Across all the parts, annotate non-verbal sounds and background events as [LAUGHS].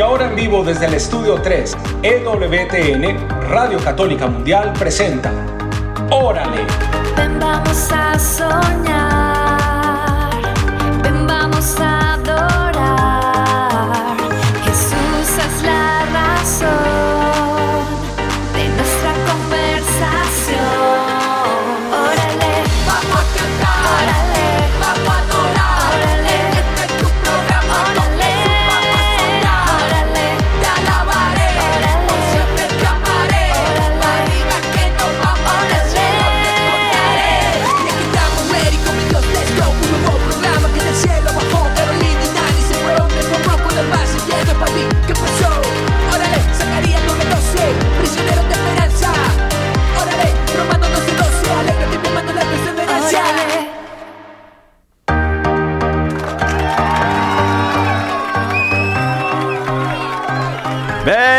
Y ahora en vivo desde el estudio 3, EWTN, Radio Católica Mundial presenta Órale. Ven, vamos a soñar.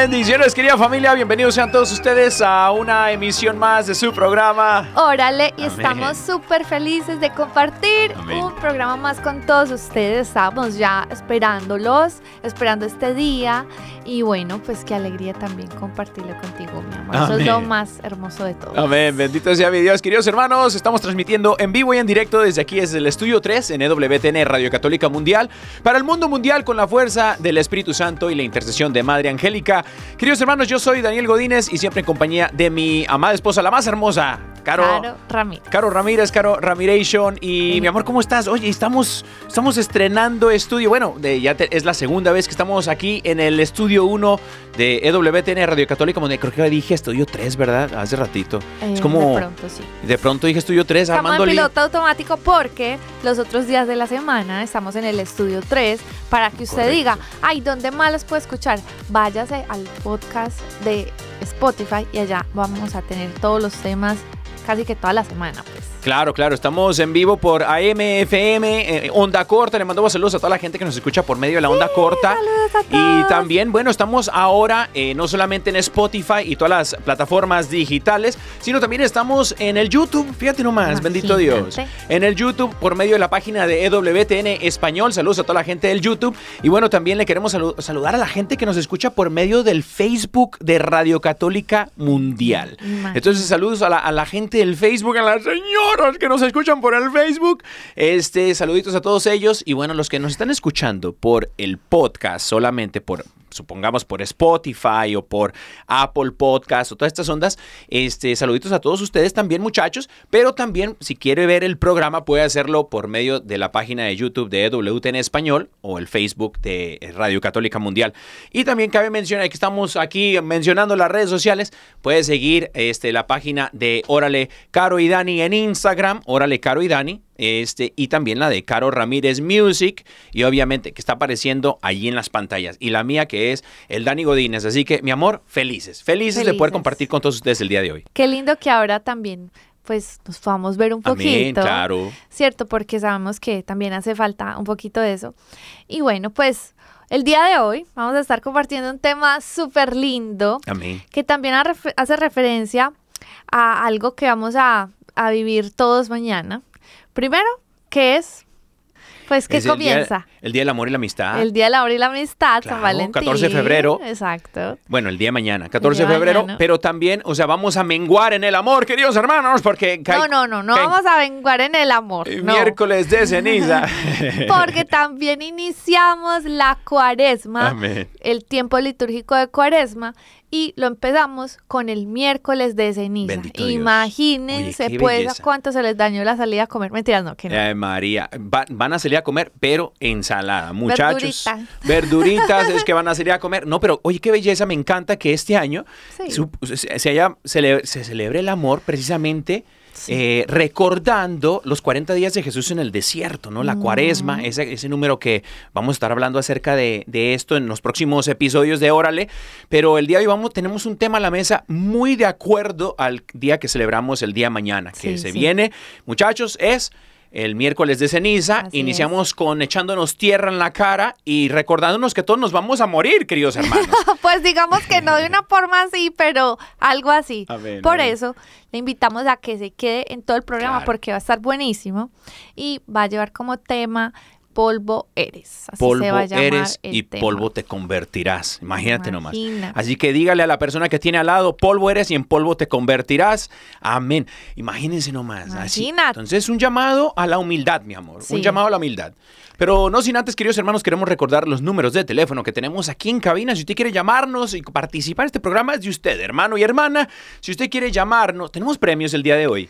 Bendiciones, querida familia. Bienvenidos sean todos ustedes a una emisión más de su programa. Órale, y Amén. estamos súper felices de compartir Amén. un programa más con todos ustedes. Estamos ya esperándolos, esperando este día. Y bueno, pues qué alegría también compartirlo contigo, mi amor. Eso es lo más hermoso de todo. Amén, bendito sea mi Dios, queridos hermanos. Estamos transmitiendo en vivo y en directo desde aquí, desde el estudio 3 en EWTN Radio Católica Mundial, para el mundo mundial con la fuerza del Espíritu Santo y la intercesión de Madre Angélica. Queridos hermanos, yo soy Daniel Godínez y siempre en compañía de mi amada esposa, la más hermosa, Caro. Claro, Ramírez. Caro Ramírez, Caro Ramiration y mi amor, ¿cómo estás? Oye, estamos, estamos estrenando estudio. Bueno, de, ya te- es la segunda vez que estamos aquí en el estudio 1 de EWTN Radio Católica, donde creo que dije estudio 3, ¿verdad? Hace ratito. Eh, es como... De pronto, sí. De pronto dije estudio 3, Estamos Armando en piloto automático porque los otros días de la semana estamos en el estudio 3 para que usted Correcto. diga, ay, ¿dónde más los puede escuchar? Váyase al podcast de Spotify y allá vamos a tener todos los temas casi que toda la semana, pues. Claro, claro, estamos en vivo por AM, FM, eh, Onda Corta. Le mandamos saludos a toda la gente que nos escucha por medio de la Onda Corta. Saludos a Y todos. también, bueno, estamos ahora eh, no solamente en Spotify y todas las plataformas digitales, sino también estamos en el YouTube. Fíjate nomás, bendito Dios. En el YouTube por medio de la página de EWTN Español. Saludos a toda la gente del YouTube. Y bueno, también le queremos salu- saludar a la gente que nos escucha por medio del Facebook de Radio Católica Mundial. Imagínate. Entonces, saludos a la, a la gente del Facebook, a señoras que nos escuchan por el Facebook. Este, saluditos a todos ellos. Y bueno, los que nos están escuchando por el podcast, solamente por, supongamos, por Spotify o por Apple Podcast o todas estas ondas, este, saluditos a todos ustedes también, muchachos. Pero también, si quiere ver el programa, puede hacerlo por medio de la página de YouTube de EWTN Español o el Facebook de Radio Católica Mundial. Y también cabe mencionar que estamos aquí mencionando las redes sociales. Puede seguir este, la página de Órale Caro y Dani en Instagram, Órale Caro y Dani. Este, y también la de Caro Ramírez Music, y obviamente que está apareciendo allí en las pantallas. Y la mía que es el Dani Godínez. Así que, mi amor, felices, felices, de poder Felices. compartir con todos ustedes el día de hoy. Qué lindo que ahora también pues nos podamos ver un Amén, poquito. claro. ¿Cierto? Porque sabemos que también hace falta un poquito de eso. Y bueno, pues el día de hoy vamos a estar compartiendo un tema súper lindo Amén. que también hace referencia a algo que vamos a, a vivir todos mañana. Primero, ¿qué es? Pues que Es el día- comienza El día del amor y la amistad. el Día del Amor y la Amistad, Claro, San Valentín. 14 de febrero. Exacto. Bueno, el día de mañana, 14 El de febrero, mañana. pero también, o sea, vamos a menguar en el amor, queridos hermanos, porque No, no, no, no vamos a vengar en el amor. no. miércoles de ceniza. [LAUGHS] Porque también iniciamos la cuaresma, Amén. el tiempo litúrgico de cuaresma, y lo empezamos con el miércoles de ceniza. Bendito. Imagínense, Oye, pues, belleza. a cuánto se les dañó la salida a comer. Mentiras, no, que no. Ay, María, Va- van a salir a comer, pero ensalada, muchachos. Verdurita. [LAUGHS] Verduritas es que van a salir a comer. No, pero oye, qué belleza, me encanta que este año Sí. su- se, se haya se celebre el amor precisamente Sí. eh, recordando los 40 días de Jesús en el desierto, ¿no? La cuaresma, ese, ese número que vamos a estar hablando acerca de, de esto en los próximos episodios de Órale. Pero el día de hoy vamos, tenemos un tema a la mesa muy de acuerdo al día que celebramos el día mañana, que Sí, se sí. viene, muchachos, es el miércoles de ceniza. Así Iniciamos con echándonos tierra en la cara y recordándonos que todos nos vamos a morir, queridos hermanos. [LAUGHS] Pues digamos que no de una forma así, pero algo así. Ver, Por eso le invitamos a que se quede en todo el programa Claro. porque va a estar buenísimo y va a llevar como tema polvo eres. Así polvo se va a llamar eres el y tema. polvo te convertirás. Imagínate nomás. Imagina. Así que dígale a la persona que tiene al lado, polvo eres y en polvo te convertirás. Amén. Imagínense nomás. Así. Imagínate. Entonces, un llamado a la humildad, mi amor. Sí. Un llamado a la humildad. Pero no sin antes, queridos hermanos, queremos recordar los números de teléfono que tenemos aquí en cabina. Si usted quiere llamarnos y participar en este programa, es de usted, hermano y hermana. Si usted quiere llamarnos, tenemos premios el día de hoy.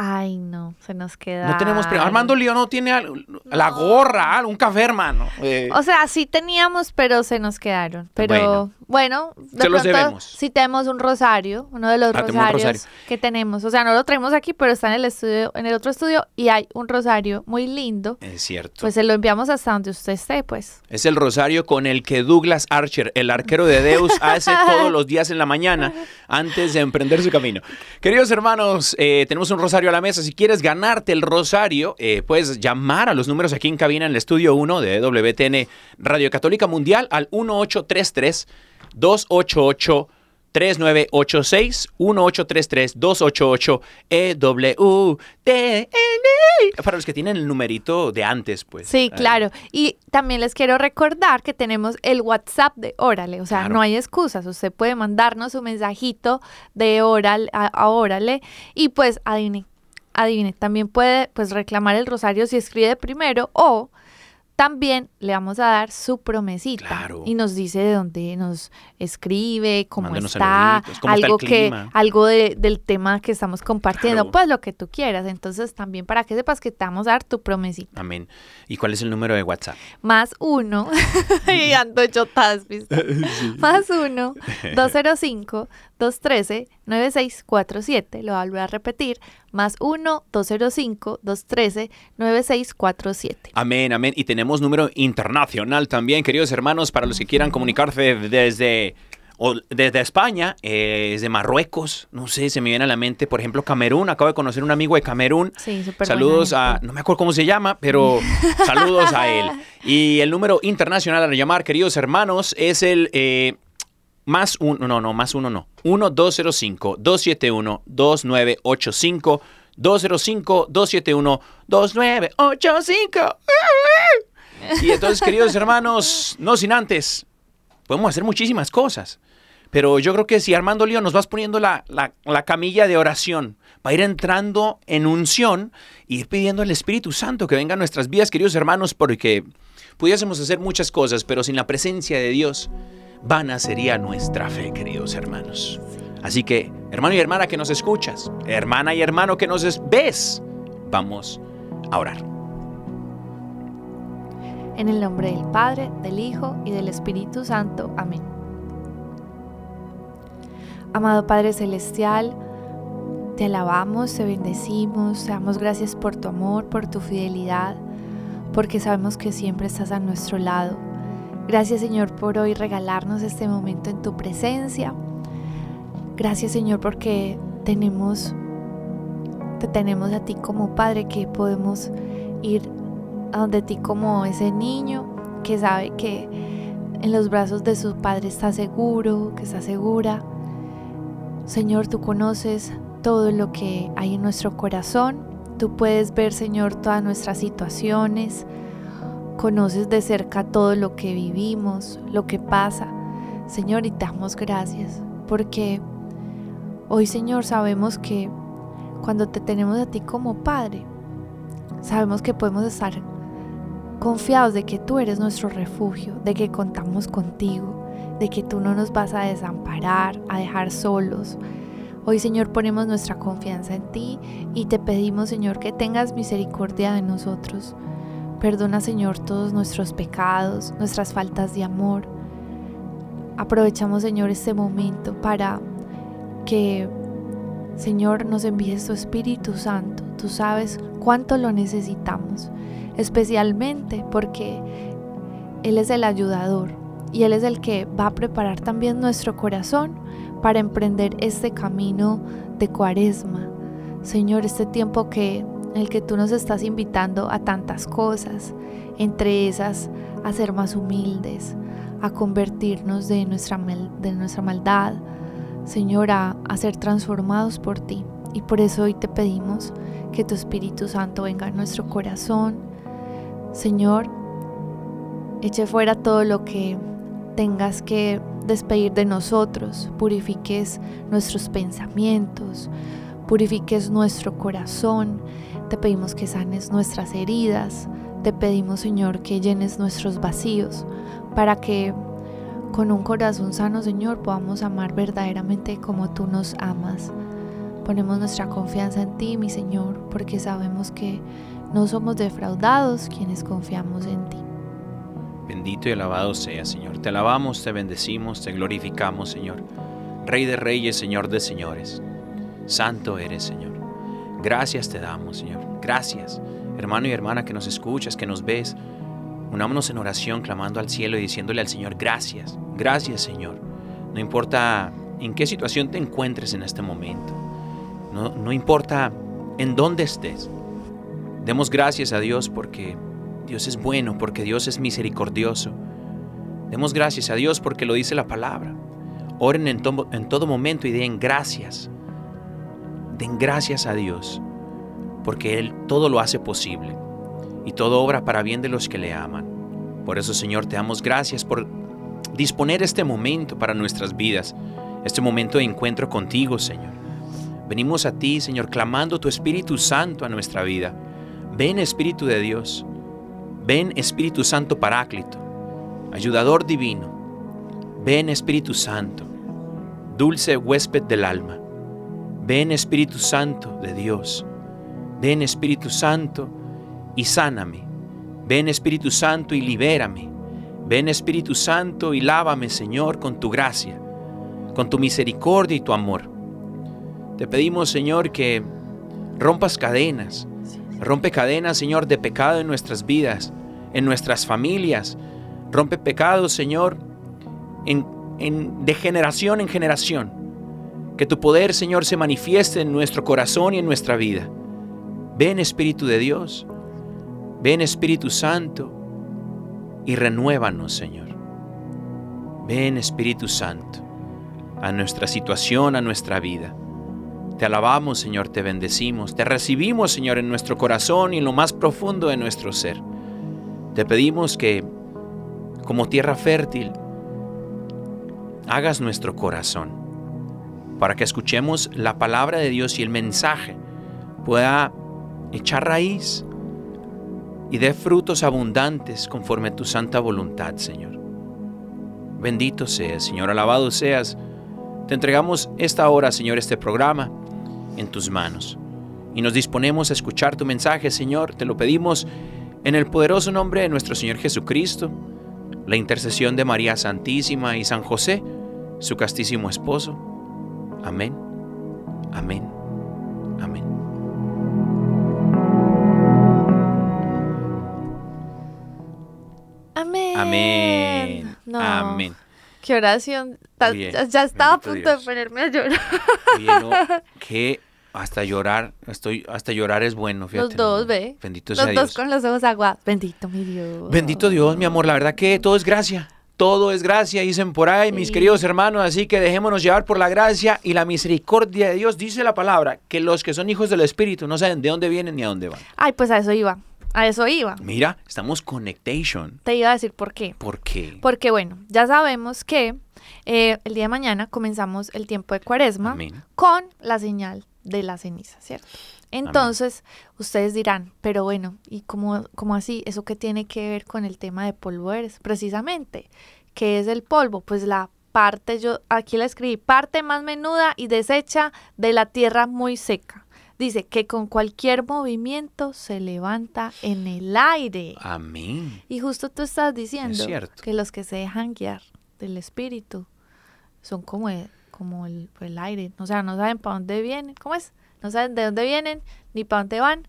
Ay, no, se nos queda. No tenemos. Armando Lío no tiene la gorra, un café, hermano. Eh, O sea, sí teníamos, pero se nos quedaron. Pero bueno, de Se los pronto debemos. sí tenemos un rosario, uno de los Ah, rosarios rosario. que tenemos. O sea, no lo traemos aquí, pero está en el estudio, en el otro estudio y hay un rosario muy lindo. es cierto. Pues se lo enviamos hasta donde usted esté, pues. Es el rosario con el que Douglas Archer, el arquero de Deus, [LAUGHS] hace todos los días en la mañana antes de emprender su camino. Queridos hermanos, eh, tenemos un rosario a la mesa. Si quieres ganarte el rosario, eh, puedes llamar a los números aquí en cabina en el estudio 1 de WTN Radio Católica Mundial al 1833 288 3986 1833 288 EWTN. Para los que tienen el numerito de antes, pues. Sí, claro. Y también les quiero recordar que tenemos el WhatsApp de Órale. O sea, Claro. no hay excusas. Usted puede mandarnos un mensajito de Oral a, a Órale y pues adivine, adivine. También puede pues reclamar el rosario si escribe primero o también le vamos a dar su promesita Claro. y nos dice de dónde nos escribe, cómo Mándenos está, algo que algo de- del tema que estamos compartiendo, Claro. pues lo que tú quieras. Entonces, también para que sepas que te vamos a dar tu promesita Amén. ¿Y cuál es el número de WhatsApp? más uno, [LAUGHS] y ando ¿viste? [LAUGHS] Más uno, [LAUGHS] 205-213-9647, lo voy a repetir, más uno, 205-213-9647. Amén, amén. Y tenemos número internacional también, queridos hermanos, para los que quieran comunicarse desde, o desde España, eh, desde Marruecos, no sé, se me viene a la mente, por ejemplo, Camerún. Acabo de conocer un amigo de Camerún. Sí, súper Saludos a, no me acuerdo cómo se llama, pero [LAUGHS] saludos a él. Y el número internacional a llamar, queridos hermanos, es el eh, más uno, no, no, más uno no. 1-205-271-2985. 205-271-2985. Y entonces, queridos hermanos, no sin antes, podemos hacer muchísimas cosas. Pero yo creo que si Armando Lío nos vas poniendo la, la- la camilla de oración para ir entrando en unción y ir pidiendo al Espíritu Santo que venga a nuestras vidas, queridos hermanos, porque pudiésemos hacer muchas cosas, pero sin la presencia de Dios, vana sería nuestra fe, queridos hermanos. Así que, hermano y hermana que nos escuchas, hermana y hermano que nos es- ves, vamos a orar. En el nombre del Padre, del Hijo y del Espíritu Santo. Amén. Amado Padre Celestial, te alabamos, te bendecimos, te damos gracias por tu amor, por tu fidelidad, porque sabemos que siempre estás a nuestro lado. Gracias Señor por hoy regalarnos este momento en tu presencia. Gracias Señor porque tenemos, te tenemos a ti como Padre que podemos ir a donde ti como ese niño que sabe que en los brazos de su padre está seguro, que está segura. Señor, tú conoces todo lo que hay en nuestro corazón. Tú puedes ver, Señor, todas nuestras situaciones. Conoces de cerca todo lo que vivimos, lo que pasa. Señor, y te damos gracias porque hoy, Señor, sabemos que cuando te tenemos a ti como Padre, sabemos que podemos estar confiados de que tú eres nuestro refugio, de que contamos contigo, de que tú no nos vas a desamparar, a dejar solos. Hoy, Señor, ponemos nuestra confianza en ti y te pedimos, Señor, que tengas misericordia de nosotros. Perdona, Señor, todos nuestros pecados, nuestras faltas de amor. Aprovechamos, Señor, este momento para que Señor, nos envíes tu Espíritu Santo. Tú sabes cuánto lo necesitamos, especialmente porque Él es el ayudador y Él es el que va a preparar también nuestro corazón para emprender este camino de cuaresma. Señor, este tiempo que en el que tú nos estás invitando a tantas cosas, entre esas a ser más humildes, a convertirnos de nuestra, de nuestra maldad, Señor, a, a ser transformados por ti. Y por eso hoy te pedimos que tu Espíritu Santo venga a nuestro corazón. Señor, eche fuera todo lo que tengas que despedir de nosotros, purifiques nuestros pensamientos, purifiques nuestro corazón, te pedimos que sanes nuestras heridas, te pedimos Señor que llenes nuestros vacíos para que con un corazón sano Señor podamos amar verdaderamente como tú nos amas. Ponemos nuestra confianza en ti, mi Señor, porque sabemos que no somos defraudados quienes confiamos en ti. Bendito y alabado sea, Señor. Te alabamos, te bendecimos, te glorificamos, Señor. Rey de reyes, Señor de señores. Santo eres, Señor. Gracias te damos, Señor. Gracias, hermano y hermana que nos escuchas, que nos ves. Unámonos en oración, clamando al cielo y diciéndole al Señor, gracias, gracias, Señor. No importa en qué situación te encuentres en este momento. No, no importa en dónde estés. Demos gracias a Dios porque Dios es bueno, porque Dios es misericordioso. Demos gracias a Dios porque lo dice la palabra. Oren en, en todo momento y den gracias. Den gracias a Dios, porque Él todo lo hace posible y todo obra para bien de los que le aman. Por eso, Señor, te damos gracias por disponer este momento para nuestras vidas, este momento de encuentro contigo, Señor. Venimos a ti, Señor, clamando tu Espíritu Santo a nuestra vida. Ven, Espíritu de Dios. Ven Espíritu Santo Paráclito, ayudador divino. Ven Espíritu Santo, dulce huésped del alma. Ven Espíritu Santo de Dios. Ven Espíritu Santo y sáname. Ven Espíritu Santo y libérame. Ven Espíritu Santo y lávame, Señor, con tu gracia, con tu misericordia y tu amor. Te pedimos, Señor, que rompas cadenas. Rompe cadenas, Señor, de pecado en nuestras vidas en nuestras familias. Rompe pecados, Señor, en, de generación en generación. Que tu poder, Señor, se manifieste en nuestro corazón y en nuestra vida. Ven Espíritu de Dios. Ven Espíritu Santo y renuévanos, Señor. Ven Espíritu Santo a nuestra situación, a nuestra vida. Te alabamos, Señor, te bendecimos, te recibimos, Señor, en nuestro corazón y en lo más profundo de nuestro ser. Te pedimos que, como tierra fértil, hagas nuestro corazón para que escuchemos la palabra de Dios y el mensaje pueda echar raíz y dé frutos abundantes conforme a tu santa voluntad, Señor. Bendito seas, Señor, alabado seas. Te entregamos esta hora, Señor, este programa en tus manos. Y nos disponemos a escuchar tu mensaje, Señor. Te lo pedimos en el poderoso nombre de nuestro Señor Jesucristo, la intercesión de María Santísima y San José, su castísimo esposo. Amén, amén, amén. Amén. Amén. No. Amén. Qué oración. Oye, ya, estaba a punto Dios. de ponerme a llorar. Oye, no, [LAUGHS] que hasta llorar, estoy, hasta llorar es bueno, fíjate. Los dos, ¿no? ve. Bendito sea Los dos Dios. con los ojos aguados. Bendito mi Dios. Bendito Dios, mi amor, la verdad que todo es gracia. Todo es gracia, dicen por ahí mis queridos hermanos, así que dejémonos llevar por la gracia y la misericordia de Dios. Dice la palabra que los que son hijos del Espíritu no saben de dónde vienen ni a dónde van. Ay, pues a eso iba. A eso iba. Mira, estamos conectation. Te iba a decir por qué. ¿Por qué? Porque bueno, ya sabemos que eh, el día de mañana comenzamos el tiempo de cuaresma Amén. con la señal de la ceniza, ¿cierto? Entonces, ustedes dirán, pero bueno, ¿y cómo, cómo así? ¿Eso qué tiene que ver con el tema de polvo eres? Precisamente, ¿qué es el polvo? Pues la parte, yo aquí la escribí, parte más menuda y deshecha de la tierra muy seca. Dice que con cualquier movimiento se levanta en el aire. Amén. Y justo tú estás diciendo cierto. que los que se dejan guiar del espíritu son como, e- como el, el aire. O sea, no saben para dónde vienen. ¿Cómo es? No saben de dónde vienen ni para dónde van.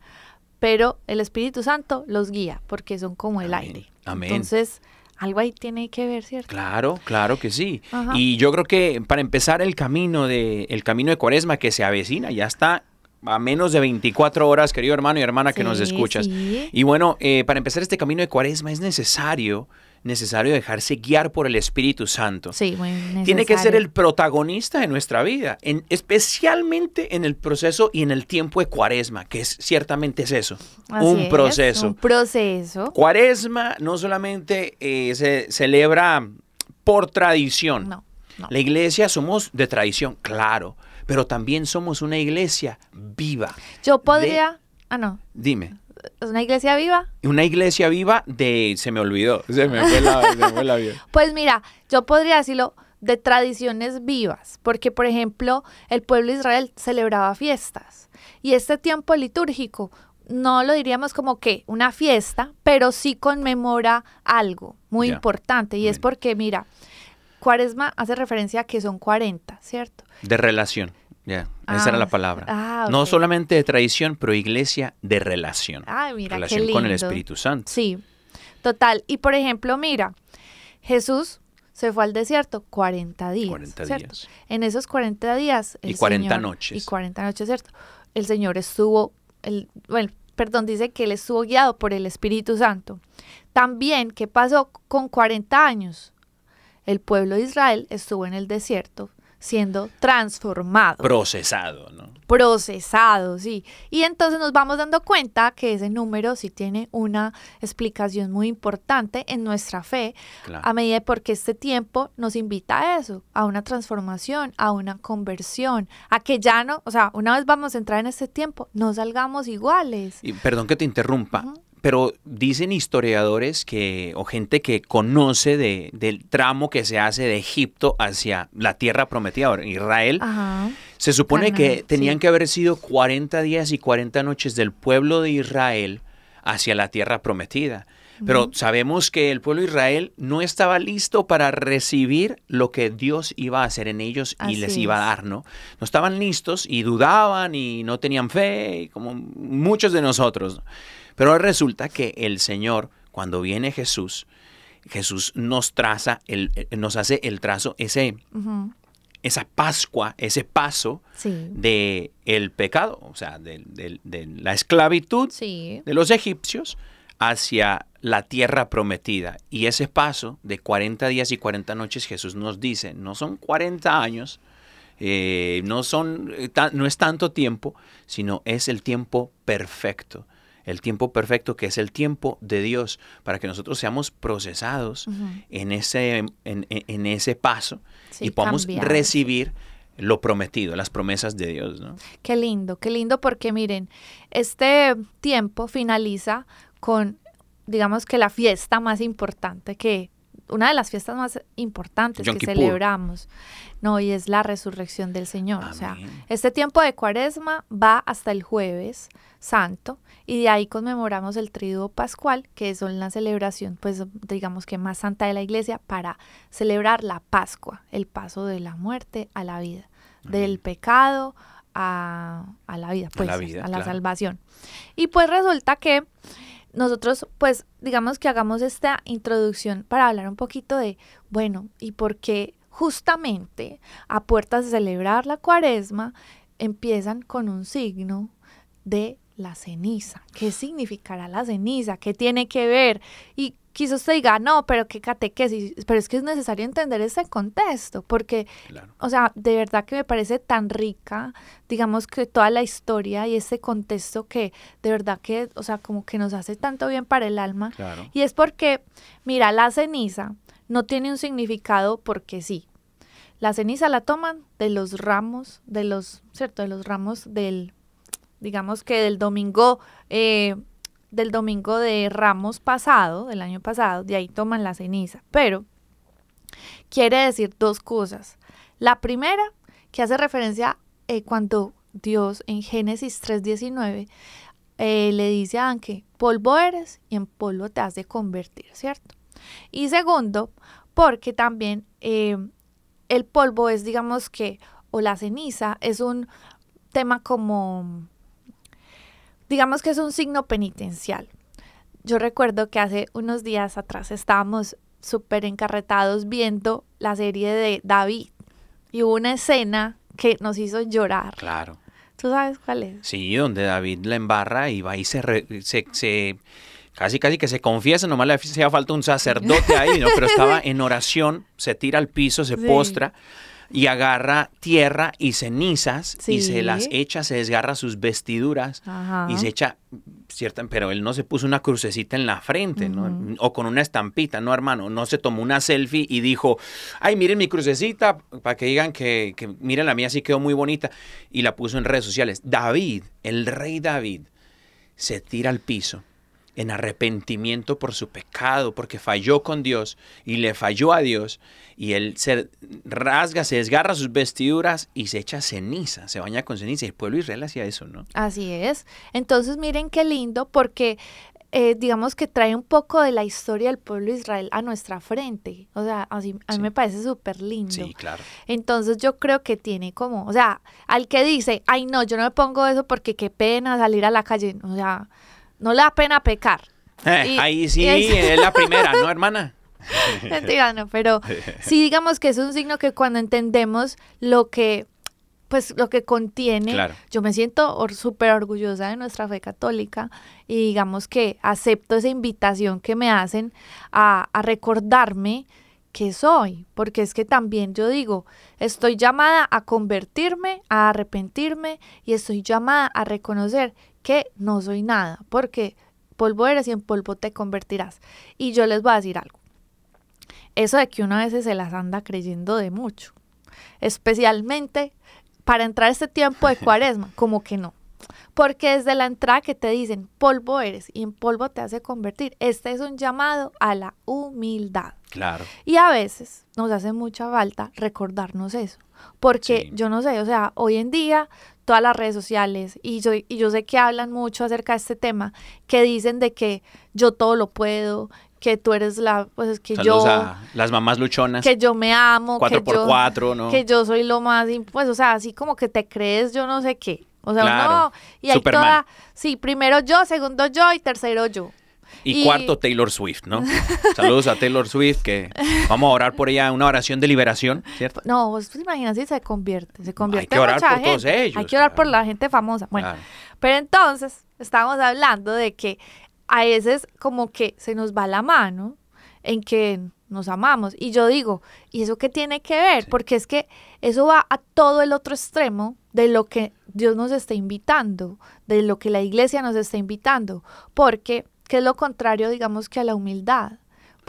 Pero el Espíritu Santo los guía porque son como el Amén. aire. Amén. Entonces, algo ahí tiene que ver, ¿cierto? Claro, claro que sí. Ajá. Y yo creo que para empezar el camino de el camino de Cuaresma que se avecina, ya está a menos de 24 horas, querido hermano y hermana que nos escuchas. sí. Y bueno, eh, para empezar este camino de Cuaresma es necesario necesario dejarse guiar por el Espíritu Santo. Sí, muy Tiene que ser el protagonista de nuestra vida, en, especialmente en el proceso y en el tiempo de Cuaresma, que es ciertamente es eso, Así un es, proceso. Un proceso. Cuaresma no solamente eh, se celebra por tradición. No, no. La iglesia somos de tradición, claro, pero también somos una iglesia viva. Yo podría. Ah, no. Dime, ¿Es una iglesia viva? una iglesia viva de... Se me olvidó, se me fue la, se me fue la vida. [LAUGHS] Pues mira, yo podría decirlo de tradiciones vivas, porque por ejemplo, el pueblo de Israel celebraba fiestas y este tiempo litúrgico no lo diríamos como que una fiesta, pero sí conmemora algo muy importante y es porque mira, Cuaresma hace referencia a que son 40, ¿cierto? De relación, ya, esa Ah, era la palabra. ah, No solamente de tradición, pero iglesia de relación. Ay, mira, qué relación con el lindo. Espíritu Santo. Sí, total. Y por ejemplo, mira, Jesús se fue al desierto 40 días. 40 ¿cierto? días. En esos 40 días. Y el 40 Señor- noches. Y 40 noches, ¿cierto? El Señor estuvo, el, bueno, perdón, dice que él estuvo guiado por el Espíritu Santo. También, ¿qué pasó con 40 años? El pueblo de Israel estuvo en el desierto siendo transformado Procesado, ¿no? procesado, sí. Y entonces nos vamos dando cuenta que ese número sí tiene una explicación muy importante en nuestra fe, Claro. a medida de porque este tiempo nos invita a eso, a una transformación, a una conversión, a que ya no, o sea, una vez vamos a entrar en este tiempo, no salgamos iguales. Y perdón que te interrumpa. Pero dicen historiadores que, o gente que conoce de, del tramo que se hace de Egipto hacia la tierra prometida, ahora, Israel, Ajá. se supone que tenían sí. que haber sido 40 días y 40 noches del pueblo de Israel hacia la tierra prometida. Pero sabemos que el pueblo de Israel no estaba listo para recibir lo que Dios iba a hacer en ellos y Así les iba a dar, ¿no? No estaban listos y dudaban y no tenían fe, como muchos de nosotros. Pero resulta que el Señor, cuando viene Jesús, Jesús nos traza, el, eh, nos hace el trazo, ese, esa Pascua, ese paso Sí. de el pecado, o sea, de, de- de la esclavitud Sí. de los egipcios hacia la tierra prometida. Y ese paso de 40 días y 40 noches, Jesús nos dice, no son 40 años, eh, no, son, eh, no es tanto tiempo, sino es el tiempo perfecto. El tiempo perfecto que es el tiempo de Dios para que nosotros seamos procesados en, ese, en, en- en ese paso Sí, y podamos recibir lo prometido, las promesas de Dios. ¿no? Qué lindo, qué lindo porque miren, este tiempo finaliza con, digamos que la fiesta más importante que, una de las fiestas más importantes que Kippur. celebramos, no, y es la resurrección del Señor. O sea, este tiempo de cuaresma va hasta el jueves santo y de ahí conmemoramos el triduo pascual, que son la celebración, pues digamos que más santa de la iglesia, para celebrar la Pascua, el paso de la muerte a la vida, del pecado a, a la vida, A pues la vida, a la claro. salvación. Y pues resulta que nosotros, pues, digamos que hagamos esta introducción para hablar un poquito de, bueno, y por qué justamente a puertas de celebrar la cuaresma empiezan con un signo de la ceniza. ¿Qué significará la ceniza? ¿Qué tiene que ver? Y quizás usted diga, no, pero qué catequesis, pero es que es necesario entender ese contexto, porque Claro. o sea, de verdad que me parece tan rica, digamos que toda la historia y ese contexto que de verdad que, o sea, como que nos hace tanto bien para el alma. Claro. Y es porque, mira, la ceniza no tiene un significado porque sí. La ceniza la toman de los ramos, de los, ¿cierto? De los ramos del, digamos que del domingo, eh, del domingo de ramos pasado, del año pasado, de ahí toman la ceniza. Pero quiere decir dos cosas. La primera, que hace referencia eh, cuando Dios en Génesis 3.19 eh, le dice a Adán que polvo eres y en polvo te has de convertir, ¿cierto? Y segundo, porque también eh, el polvo es, digamos que, o la ceniza, es un tema como, digamos que es un signo penitencial. Yo recuerdo que hace unos días atrás estábamos súper encarretados viendo la serie de David y hubo una escena que nos hizo llorar. Claro. ¿Tú sabes cuál es? Sí, donde David la embarra y va y se, re- se, se- casi casi que se confiesa, nomás le hacía falta un sacerdote ahí, ¿no? Pero estaba [LAUGHS] en oración, se tira al piso, se Sí. postra y agarra tierra y cenizas y se las echa, se desgarra sus vestiduras Ajá. y se echa cierta, pero él no se puso una crucecita en la frente, ¿no? O con una estampita, no, hermano, no se tomó una selfie y dijo, ay, miren mi crucecita, para que digan que, que miren la mía sí quedó muy bonita, y la puso en redes sociales. David, el rey David, se tira al piso en arrepentimiento por su pecado, porque falló con Dios y le falló a Dios, y él se rasga, se desgarra sus vestiduras y se echa ceniza, se baña con ceniza, y el pueblo de Israel hacía eso, ¿no? Así es. Entonces miren qué lindo porque eh, digamos que trae un poco de la historia del pueblo de Israel a nuestra frente. O sea, así, a mí Sí. me parece súper lindo. Sí, claro. Entonces yo creo que tiene como, o sea, al que dice, ay no, yo no me pongo eso porque qué pena salir a la calle, o sea, no le da pena pecar. Eh, Y- ahí sí, es- es la [LAUGHS] primera, ¿no, hermana? [LAUGHS] Mentira, no, pero sí digamos que es un signo que cuando entendemos lo que, pues lo que contiene, Claro. yo me siento or- súper orgullosa de nuestra fe católica y digamos que acepto esa invitación que me hacen a, a recordarme que soy, porque es que también yo digo, estoy llamada a convertirme, a arrepentirme y estoy llamada a reconocer que no soy nada, porque polvo eres y en polvo te convertirás. Y yo les voy a decir algo. Eso de que uno a veces se las anda creyendo de mucho, especialmente para entrar a este tiempo de [LAUGHS] cuaresma, como que no. Porque desde la entrada que te dicen polvo eres y en polvo te hace convertir, este es un llamado a la humildad. Claro. Y a veces nos hace mucha falta recordarnos eso. Porque Sí. yo no sé, o sea, hoy en día todas las redes sociales, y yo, y yo sé que hablan mucho acerca de este tema, que dicen de que yo todo lo puedo, que tú eres la, pues es que Saludos yo, a las mamás luchonas. que yo me amo, Cuatro que por yo, cuatro, ¿no? que yo soy lo más, pues, o sea, así como que te crees yo no sé qué. O sea, Claro. uno, y hay Superman. toda, sí, primero yo, segundo yo y tercero yo. Y, y- cuarto, Taylor Swift, ¿no? [LAUGHS] Saludos a Taylor Swift, que vamos a orar por ella, una oración de liberación, ¿cierto? No, vos te imaginas si se convierte, se convierte que en orar por gente. todos ellos, Hay que orar por la gente famosa. Bueno, Claro. pero entonces estamos hablando de que a veces como que se nos va la mano en que nos amamos. Y yo digo, ¿y eso qué tiene que ver? Porque es que eso va a todo el otro extremo de lo que Dios nos está invitando, de lo que la iglesia nos está invitando. Porque, ¿qué es lo contrario, digamos, que a la humildad?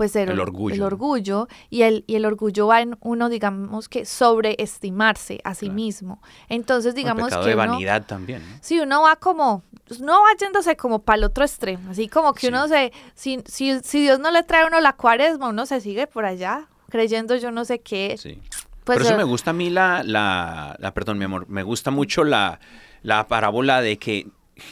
Pues el, El or- orgullo, El orgullo. Y el, y el orgullo va en uno, digamos, que sobreestimarse a sí Claro. mismo. Entonces, digamos pecado que de uno- vanidad también, ¿no? si uno va como, no va yéndose como para el otro extremo, así como que Sí. uno se, si, si, si Dios no le trae a uno la cuaresma, uno se sigue por allá creyendo yo no sé qué. Sí. Pues, Por eso me gusta a mí la, la, la- perdón, mi amor, me gusta mucho la, la parábola de que,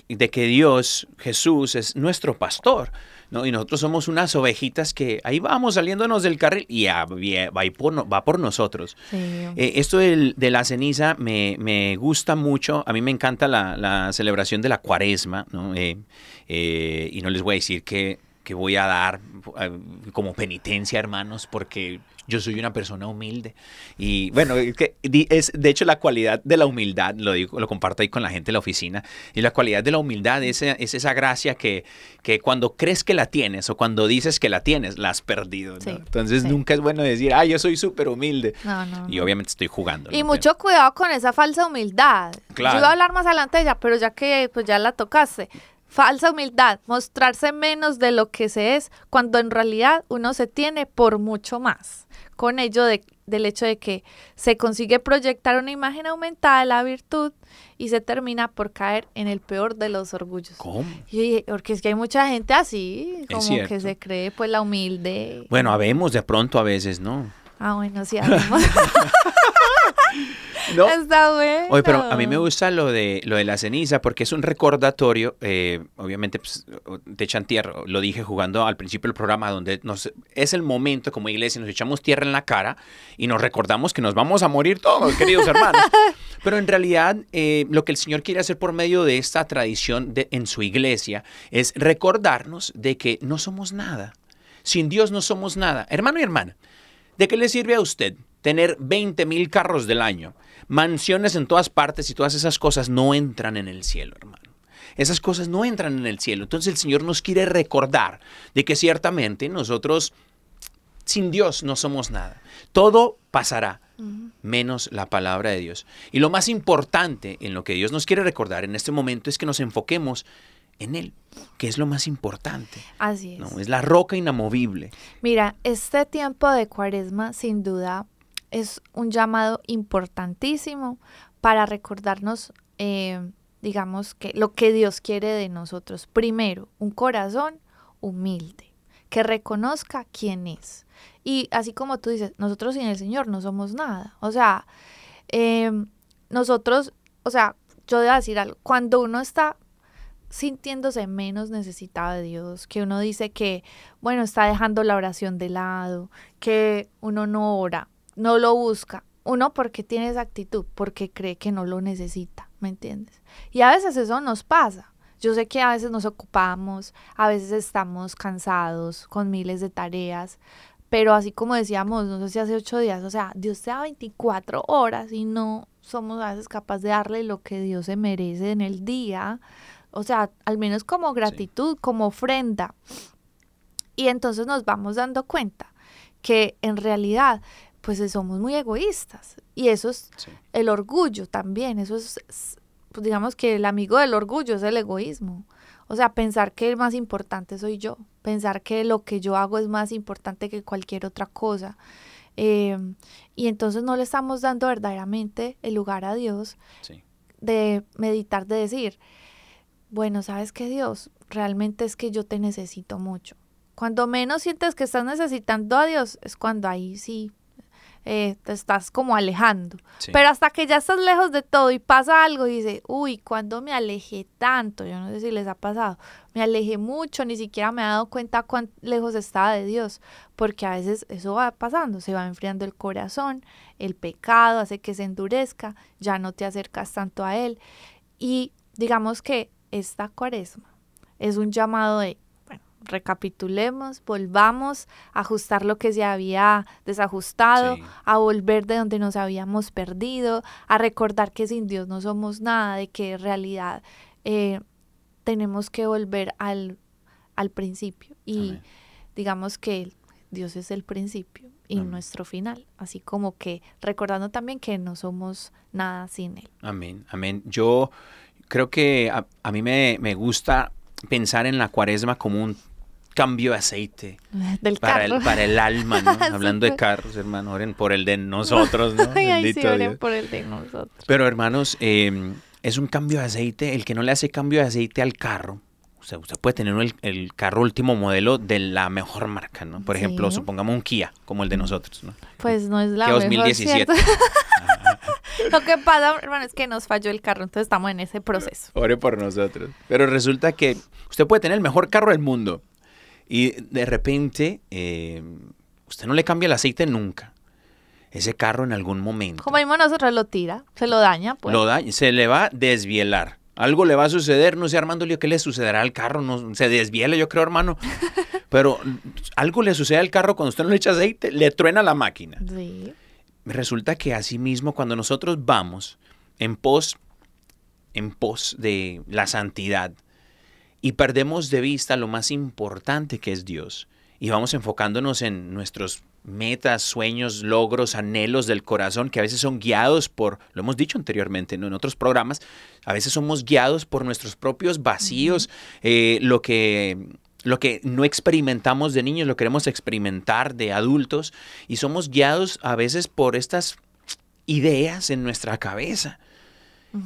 de que Dios, Jesús, es nuestro pastor, ¿no? Y nosotros somos unas ovejitas que ahí vamos saliéndonos del carril y va, y por, va por nosotros. sí. Eh, esto del- de la ceniza me, me gusta mucho. A mí me encanta la, la celebración de la cuaresma, ¿no? Eh, eh, y no les voy a decir que, que voy a dar eh, como penitencia, hermanos, porque yo soy una persona humilde. Y bueno, es que es de hecho la cualidad de la humildad, lo digo, lo comparto ahí con la gente de la oficina, y la cualidad de la humildad es, es esa gracia que, que cuando crees que la tienes o cuando dices que la tienes, la has perdido. ¿no? Sí, Entonces sí. nunca es bueno decir, ah, yo soy súper humilde. No, no, Y obviamente estoy jugando. Y mucho cuidado con esa falsa humildad. Claro. Yo iba a hablar más adelante de ella, pero ya que pues ya la tocaste. Falsa humildad, mostrarse menos de lo que se es, cuando en realidad uno se tiene por mucho más. Con ello de- del hecho de que se consigue proyectar una imagen aumentada de la virtud y se termina por caer en el peor de los orgullos. ¿Cómo? Y porque es que hay mucha gente así, como que se cree pues la humilde. Bueno, habemos de pronto a veces, ¿no? Ah, bueno, sí, habemos. [LAUGHS] ¿No? Está bueno. Oye, pero a mí me gusta lo de, lo de la ceniza porque es un recordatorio, eh, obviamente pues, te echan tierra, lo dije jugando al principio del programa, donde nos, es el momento como iglesia, nos echamos tierra en la cara y nos recordamos que nos vamos a morir todos, queridos hermanos. [LAUGHS] Pero en realidad eh, lo que el Señor quiere hacer por medio de esta tradición de, en su iglesia es recordarnos de que no somos nada. Sin Dios no somos nada. Hermano y hermana, ¿de qué le sirve a usted tener 20 mil carros del año? Mansiones en todas partes y todas esas cosas no entran en el cielo, hermano. Esas cosas no entran en el cielo. Entonces el Señor nos quiere recordar de que ciertamente nosotros sin Dios no somos nada. Todo pasará, menos la palabra de Dios. Y lo más importante en lo que Dios nos quiere recordar en este momento es que nos enfoquemos en Él, que es lo más importante. Así es. ¿no? Es la roca inamovible. Mira, este tiempo de cuaresma sin duda es un llamado importantísimo para recordarnos, eh, digamos, que lo que Dios quiere de nosotros. Primero, un corazón humilde, que reconozca quién es. Y así como tú dices, nosotros sin el Señor no somos nada. O sea, eh, nosotros, o sea, yo debo decir algo, cuando uno está sintiéndose menos necesitado de Dios, que uno dice que, bueno, está dejando la oración de lado, que uno no ora, no lo busca. Uno porque tiene esa actitud, porque cree que no lo necesita, ¿me entiendes? Y a veces eso nos pasa. Yo sé que a veces nos ocupamos, a veces estamos cansados con miles de tareas, pero así como decíamos, no sé si hace ocho días, o sea, Dios te da 24 horas y no somos a veces capaces de darle lo que Dios se merece en el día. O sea, al menos como gratitud, como ofrenda. Y entonces nos vamos dando cuenta que en realidad, pues somos muy egoístas. Y eso es Sí. el orgullo también. Eso es, es, pues, digamos que el amigo del orgullo es el egoísmo. O sea, pensar que el más importante soy yo. Pensar que lo que yo hago es más importante que cualquier otra cosa. Eh, y entonces no le estamos dando verdaderamente el lugar a Dios Sí. de meditar, de decir, bueno, ¿sabes qué Dios? Realmente es que yo te necesito mucho. Cuando menos sientes que estás necesitando a Dios es cuando ahí sí eh, te estás como alejando. Sí. Pero hasta que ya estás lejos de todo y pasa algo y dices, uy, cuando me alejé tanto, yo no sé si les ha pasado, me alejé mucho, ni siquiera me he dado cuenta cuán lejos estaba de Dios, porque a veces eso va pasando, se va enfriando el corazón, el pecado hace que se endurezca, ya no te acercas tanto a Él. Y digamos que esta cuaresma es un llamado de, recapitulemos, volvamos a ajustar lo que se había desajustado, Sí. a volver de donde nos habíamos perdido, a recordar que sin Dios no somos nada, de que en realidad eh, tenemos que volver al, al principio. Y Amén. digamos que Dios es el principio y Amén. nuestro final, así como que recordando también que no somos nada sin Él. Amén, amén. Yo creo que a, a mí me, me gusta pensar en la cuaresma como un cambio de aceite Del para carro. el, para el alma, ¿no? [LAUGHS] Hablando de Súper. carros, hermano, oren por el de nosotros, ¿no? [LAUGHS] Ay, sí, oren Dios. por el de nosotros. Pero hermanos, eh, es un cambio de aceite. El que no le hace cambio de aceite al carro, o sea, usted puede tener el, el carro último modelo de la mejor marca, ¿no? Por ejemplo, supongamos un Kia, como el de nosotros, ¿no? Pues no es la Kia mejor, 2017. ¿cierto? [LAUGHS] Lo que pasa, hermano, es que nos falló el carro, entonces estamos en ese proceso. Ore por nosotros. Pero resulta que usted puede tener el mejor carro del mundo y de repente eh, usted no le cambia el aceite nunca. Ese carro en algún momento Como mismo nosotros lo tira, se lo daña, pues. lo da, se le va a desvielar. Algo le va a suceder, no sé Armando Lío, ¿qué le sucederá al carro? No, se desviela, yo creo, hermano. [LAUGHS] Pero algo le sucede al carro cuando usted no le echa aceite, le truena la máquina. Sí. Resulta que así mismo cuando nosotros vamos en pos, en pos de la santidad y perdemos de vista lo más importante que es Dios y vamos enfocándonos en nuestros metas, sueños, logros, anhelos del corazón que a veces son guiados por, lo hemos dicho anteriormente ¿no? en otros programas, a veces somos guiados por nuestros propios vacíos, eh, lo que lo que no experimentamos de niños lo queremos experimentar de adultos y somos guiados a veces por estas ideas en nuestra cabeza.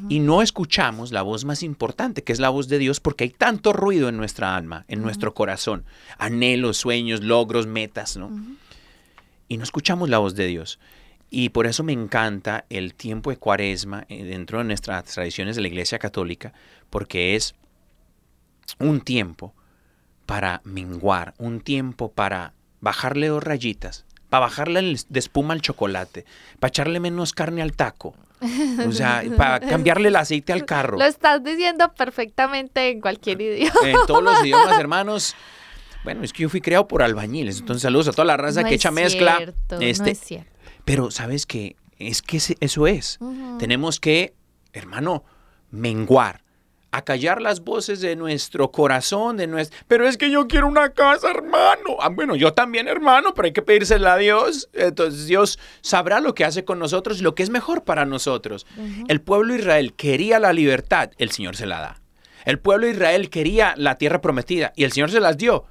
Y no escuchamos la voz más importante, que es la voz de Dios, porque hay tanto ruido en nuestra alma, en nuestro corazón, anhelos, sueños, logros, metas, ¿no? Y no escuchamos la voz de Dios. Y por eso me encanta el tiempo de cuaresma eh, dentro de nuestras tradiciones de la Iglesia Católica, porque es un tiempo para menguar, un tiempo para bajarle dos rayitas, para bajarle de espuma al chocolate, para echarle menos carne al taco, o sea, [LAUGHS] para cambiarle el aceite al carro. Lo estás diciendo perfectamente en cualquier idioma. En todos los idiomas, [LAUGHS] hermanos. Bueno, es que yo fui creado por albañiles, entonces saludos a toda la raza No que echa mezcla. no este, es cierto. pero sabes que es que eso es. Tenemos que, hermano, menguar, acallar las voces de nuestro corazón, de nuestro... Pero es que yo quiero una casa, hermano. Ah, bueno, yo también, hermano, pero hay que pedírsela a Dios. Entonces Dios sabrá lo que hace con nosotros y lo que es mejor para nosotros. El pueblo de Israel quería la libertad, el Señor se la da. El pueblo de Israel quería la tierra prometida y el Señor se las dio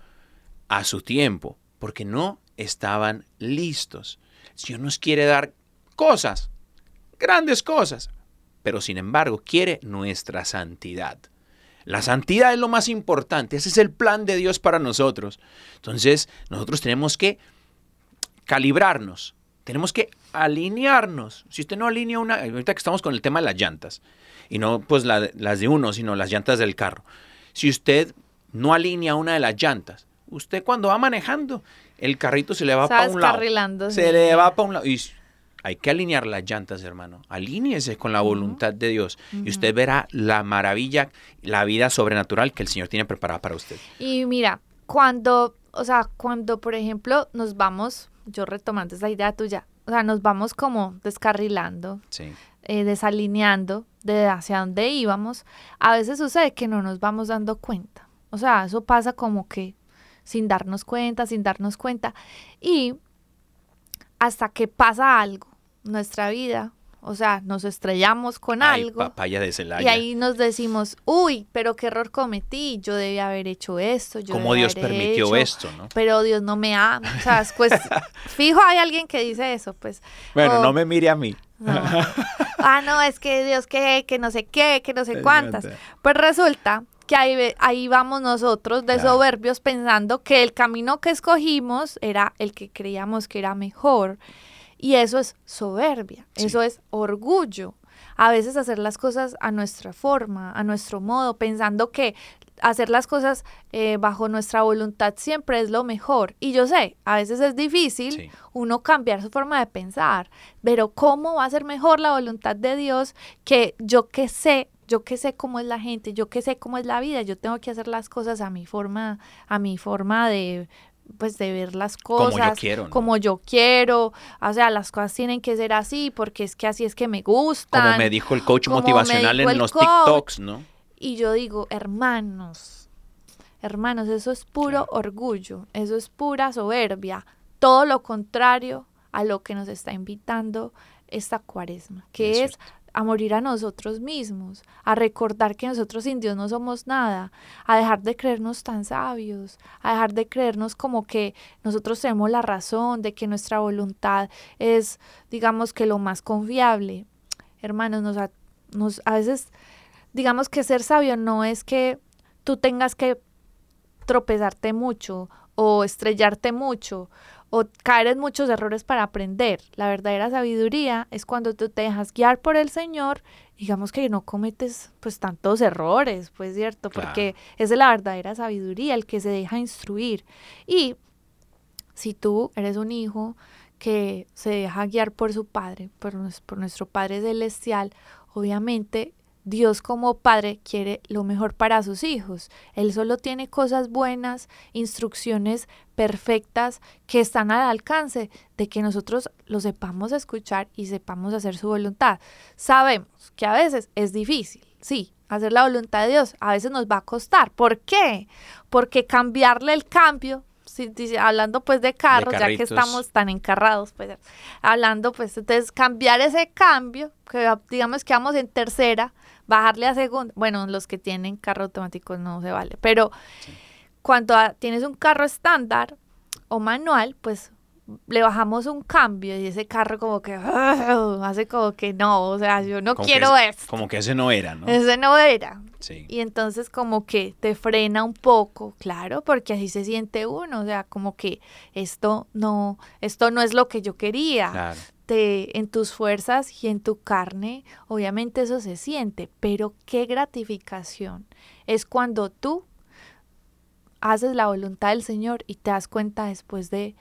a su tiempo, porque no estaban listos. El Señor nos quiere dar cosas, grandes cosas, pero sin embargo quiere nuestra santidad. La santidad es lo más importante, ese es el plan de Dios para nosotros. Entonces, nosotros tenemos que calibrarnos, tenemos que alinearnos. Si usted no alinea una, ahorita que estamos con el tema de las llantas, y no pues la las de uno, sino las llantas del carro. Si usted no alinea una de las llantas, usted cuando va manejando, el carrito se le va para un lado. Se sí. le va para un lado. Y hay que alinear las llantas, hermano. Alíñese con la voluntad de Dios. Y usted verá la maravilla, la vida sobrenatural que el Señor tiene preparada para usted. Y mira, cuando, o sea, cuando por ejemplo nos vamos, yo retomando esa idea tuya, o sea, nos vamos como descarrilando, Sí. eh, desalineando de hacia dónde íbamos, a veces sucede que no nos vamos dando cuenta. O sea, eso pasa como que sin darnos cuenta, sin darnos cuenta. Y hasta que pasa algo nuestra vida, o sea, nos estrellamos con Ay, algo. papaya de Celaya. Y ahí nos decimos, uy, pero qué error cometí, yo debía haber hecho esto, yo ¿Cómo debía Dios permitió hecho, esto, no? Pero Dios no me ama. O sea, pues, [LAUGHS] fijo hay alguien que dice eso, pues. Bueno, o- no me mire a mí. no. Ah, no, es que Dios que, que no sé qué, que no sé cuántas. Pues resulta que ahí, ve- ahí vamos nosotros de Claro. soberbios pensando que el camino que escogimos era el que creíamos que era mejor. Y eso es soberbia, Sí. eso es orgullo. A veces hacer las cosas a nuestra forma, a nuestro modo, pensando que hacer las cosas eh, bajo nuestra voluntad siempre es lo mejor. Y yo sé, a veces es difícil Sí. uno cambiar su forma de pensar, pero ¿cómo va a ser mejor la voluntad de Dios que yo que sé, yo que sé cómo es la gente, yo que sé cómo es la vida, yo tengo que hacer las cosas a mi forma, a mi forma de pues de ver las Como yo cosas quiero, ¿no? como yo quiero, o sea, las cosas tienen que ser así porque es que así es que me gustan. Como me dijo el coach motivacional en los coach. TikToks, ¿no? Y yo digo, hermanos, hermanos, eso es puro orgullo, eso es pura soberbia, todo lo contrario a lo que nos está invitando esta cuaresma, que Es es. A morir a nosotros mismos, a recordar que nosotros sin Dios no somos nada, a dejar de creernos tan sabios, a dejar de creernos como que nosotros tenemos la razón, de que nuestra voluntad es, digamos que lo más confiable. Hermanos, nos, a- nos a veces digamos que ser sabio no es que tú tengas que tropezarte mucho o estrellarte mucho o caer en muchos errores para aprender. La verdadera sabiduría es cuando tú te dejas guiar por el Señor, digamos que no cometes pues tantos errores, pues cierto, porque esa es la verdadera sabiduría, el que se deja instruir. Y si tú eres un hijo que se deja guiar por su padre, por nuestro Padre Celestial, obviamente Dios como padre quiere lo mejor para sus hijos. Él solo tiene cosas buenas, instrucciones perfectas que están al alcance de que nosotros lo sepamos escuchar y sepamos hacer su voluntad. Sabemos que a veces es difícil, sí, hacer la voluntad de Dios a veces nos va a costar. ¿Por qué? Porque cambiarle el cambio hablando pues de carros, ya que estamos tan encarrados, pues hablando pues entonces cambiar ese cambio, que digamos que vamos en tercera, bajarle a segunda, bueno, los que tienen carro automático no se vale, pero cuando a- tienes un carro estándar o manual, pues le bajamos un cambio y ese carro como que [LAUGHS] hace como que no, o sea, yo no Como quiero es-. Como que ese no era, ¿no? Ese no era. Sí. Y entonces como que te frena un poco, claro, porque así se siente uno, o sea, como que esto no, esto no es lo que yo quería. Claro. Este, en tus fuerzas y en tu carne, obviamente eso se siente, pero qué gratificación es cuando tú haces la voluntad del Señor y te das cuenta después de,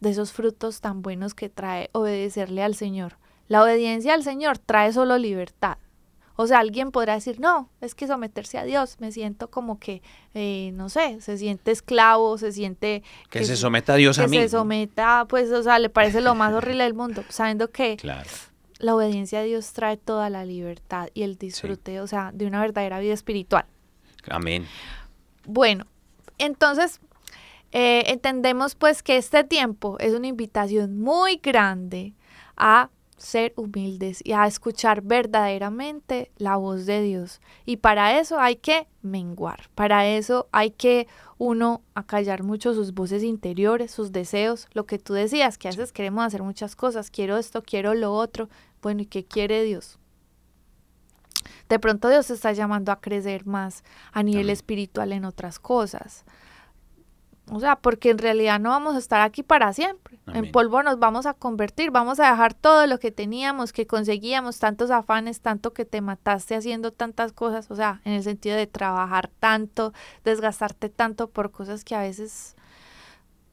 de esos frutos tan buenos que trae obedecerle al Señor. La obediencia al Señor trae solo libertad. O sea, alguien podrá decir, no, es que someterse a Dios, me siento como que, eh, no sé, se siente esclavo, se siente... Que se someta a Dios a que mí. se someta, pues, o sea, le parece lo más horrible del mundo, sabiendo que Claro. la obediencia a Dios trae toda la libertad y el disfrute, o sea, de una verdadera vida espiritual. Amén. Bueno, entonces eh, entendemos pues que este tiempo es una invitación muy grande a ser humildes y a escuchar verdaderamente la voz de Dios. Y para eso hay que menguar, para eso hay que uno acallar mucho sus voces interiores, sus deseos, lo que tú decías, que a veces queremos hacer muchas cosas, quiero esto, quiero lo otro. Bueno, ¿y qué quiere Dios? De pronto Dios te está llamando a crecer más a nivel Amén. espiritual en otras cosas. O sea, porque en realidad no vamos a estar aquí para siempre. En polvo nos vamos a convertir, vamos a dejar todo lo que teníamos, que conseguíamos, tantos afanes, tanto que te mataste haciendo tantas cosas, o sea, en el sentido de trabajar tanto, desgastarte tanto por cosas que a veces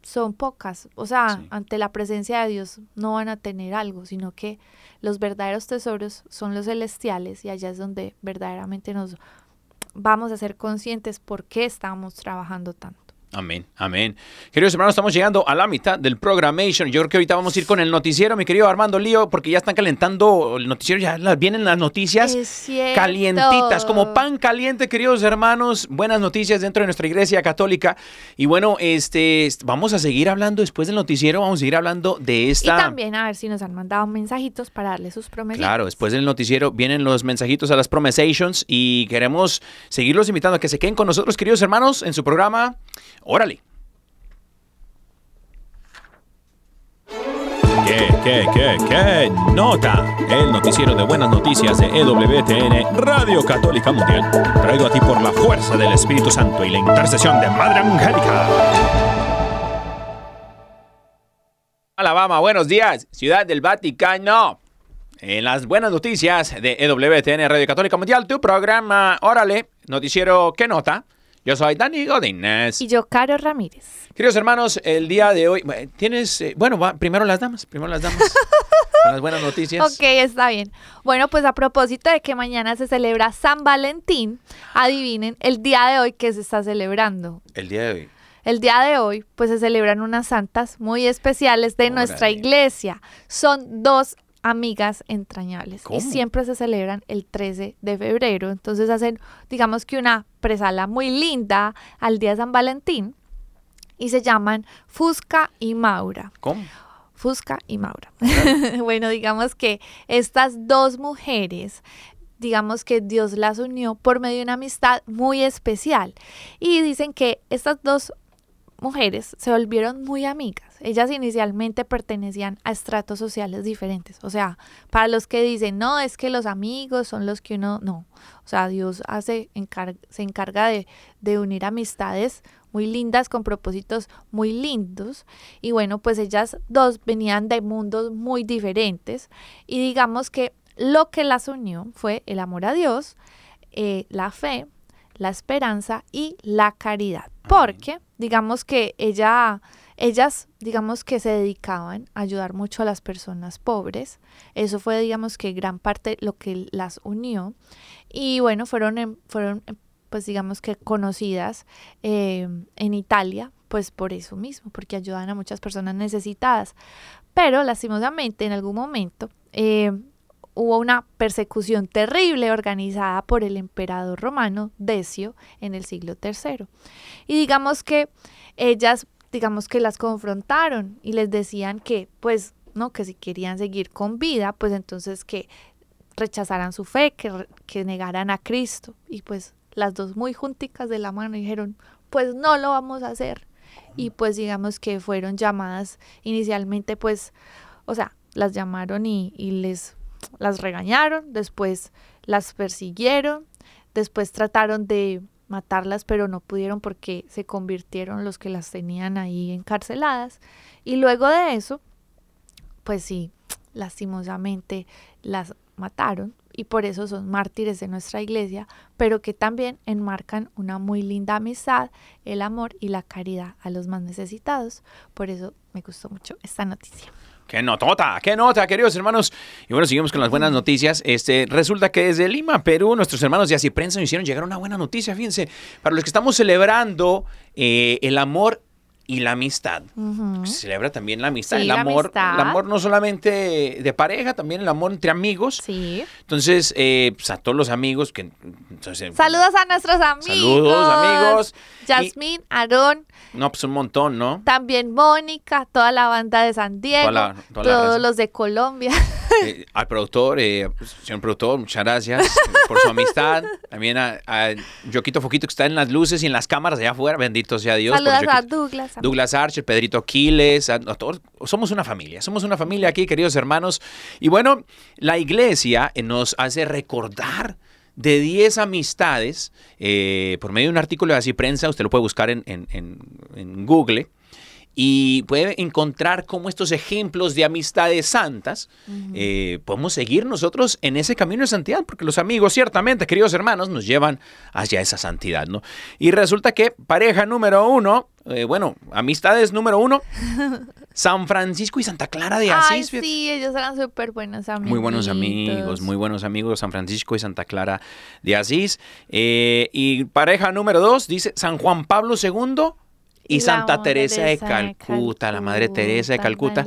son pocas. O sea, Sí. ante la presencia de Dios no van a tener algo, sino que los verdaderos tesoros son los celestiales y allá es donde verdaderamente nos vamos a ser conscientes por qué estamos trabajando tanto. Amén, amén. Queridos hermanos, estamos llegando a la mitad del programation. Yo creo que ahorita vamos a ir con el noticiero, mi querido Armando Lío, porque ya están calentando el noticiero, ya las- vienen las noticias calientitas, como pan caliente, queridos hermanos. Buenas noticias dentro de nuestra iglesia católica. Y bueno, este, vamos a seguir hablando después del noticiero, vamos a seguir hablando de Y esta... también a ver si nos han mandado mensajitos para darle sus promesas. Claro, después del noticiero vienen los mensajitos a las promesations y queremos seguirlos invitando a que se queden con nosotros, queridos hermanos, en su programa. Órale. ¿Qué, qué, qué, qué? Nota. El noticiero de buenas noticias de EWTN, Radio Católica Mundial. Traído a ti por la fuerza del Espíritu Santo y la intercesión de Madre Angélica. Alabama, buenos días, Ciudad del Vaticano. En las buenas noticias de EWTN Radio Católica Mundial, tu programa, órale, noticiero ¿Qué nota? Yo soy Dani Godínez. Y yo, Caro Ramírez. Queridos hermanos, el día de hoy, bueno, tienes, eh, bueno, va, primero las damas, primero las damas. [LAUGHS] las buenas noticias. Ok, está bien. Bueno, pues a propósito de que mañana se celebra San Valentín, adivinen el día de hoy que se está celebrando. El día de hoy. El día de hoy, pues se celebran unas santas muy especiales de nuestra iglesia. Son dos amigas entrañables ¿Cómo? y siempre se celebran el 13 de febrero. Entonces hacen, digamos que una presala muy linda al día de San Valentín y se llaman Fusca y Maura. ¿Cómo? Fusca y Maura. [LAUGHS] bueno, digamos que estas dos mujeres, digamos que Dios las unió por medio de una amistad muy especial. Y dicen que estas dos mujeres se volvieron muy amigas. Ellas inicialmente pertenecían a estratos sociales diferentes. O sea, para los que dicen, no, es que los amigos son los que uno, no. O sea, Dios hace, se encarga de, de unir amistades muy lindas con propósitos muy lindos. Y bueno, pues ellas dos venían de mundos muy diferentes. Y digamos que lo que las unió fue el amor a Dios, eh, la fe, la esperanza y la caridad. Porque, digamos que ella, ellas, digamos que se dedicaban a ayudar mucho a las personas pobres. Eso fue, digamos que gran parte lo que las unió. Y bueno, fueron, fueron pues digamos que conocidas eh, en Italia, pues por eso mismo, porque ayudan a muchas personas necesitadas. Pero lastimosamente en algún momento eh, hubo una persecución terrible organizada por el emperador romano Decio en el siglo III. Y digamos que ellas, digamos que las confrontaron y les decían que, pues, no, que si querían seguir con vida, pues entonces que rechazaran su fe, que, que negaran a Cristo. Y pues las dos muy junticas de la mano dijeron, pues no lo vamos a hacer. Y pues digamos que fueron llamadas inicialmente, pues, o sea, las llamaron y, y les las regañaron, después las persiguieron, después trataron de matarlas, pero no pudieron porque se convirtieron los que las tenían ahí encarceladas. Y luego de eso, pues sí, lastimosamente las mataron y por eso son mártires de nuestra iglesia, pero que también enmarcan una muy linda amistad, el amor y la caridad a los más necesitados. Por eso me gustó mucho esta noticia. ¡Qué notota! ¡Qué nota, queridos hermanos! Y bueno, seguimos con las buenas noticias. Este, resulta que desde Lima, Perú, nuestros hermanos de Así Prensa nos hicieron llegar una buena noticia. Fíjense, para los que estamos celebrando eh, el amor y la amistad. Se celebra también la amistad. Sí, el amor, amistad. el amor no solamente de pareja, también el amor entre amigos. Sí. Entonces, eh, pues a todos los amigos que... entonces, Saludos a nuestros amigos. Saludos, amigos. Yasmín, Aarón, No, pues un montón, ¿no? también Mónica, toda la banda de San Diego, Toda la- toda la todos los de Colombia. [LAUGHS] [LAUGHS] Eh, al productor, eh, pues, señor productor, muchas gracias eh, por su amistad. También a, a Yoquito Foquito que está en las luces y en las cámaras allá afuera. Bendito sea Dios. Saludos a. Douglas. Douglas Archer, Pedrito Quiles, a- a todos. somos una familia, somos una familia aquí, queridos hermanos. Y bueno, la iglesia eh, nos hace recordar de 10 amistades eh, por medio de un artículo de Así Prensa, usted lo puede buscar en, en- en- en Google. Y puede encontrar cómo estos ejemplos de amistades santas eh, podemos seguir nosotros en ese camino de santidad, porque los amigos, ciertamente, queridos hermanos, nos llevan hacia esa santidad, ¿no? Y resulta que pareja número uno, eh, bueno, amistades número uno, [LAUGHS] San Francisco y Santa Clara de Asís. sí, ellos eran súper buenos amigos. Muy buenos amigos, muy buenos amigos, San Francisco y Santa Clara de Asís. Eh, y pareja número dos, dice San Juan Pablo II y, la Santa Teresa de Calcuta, la Madre Teresa de Calcuta.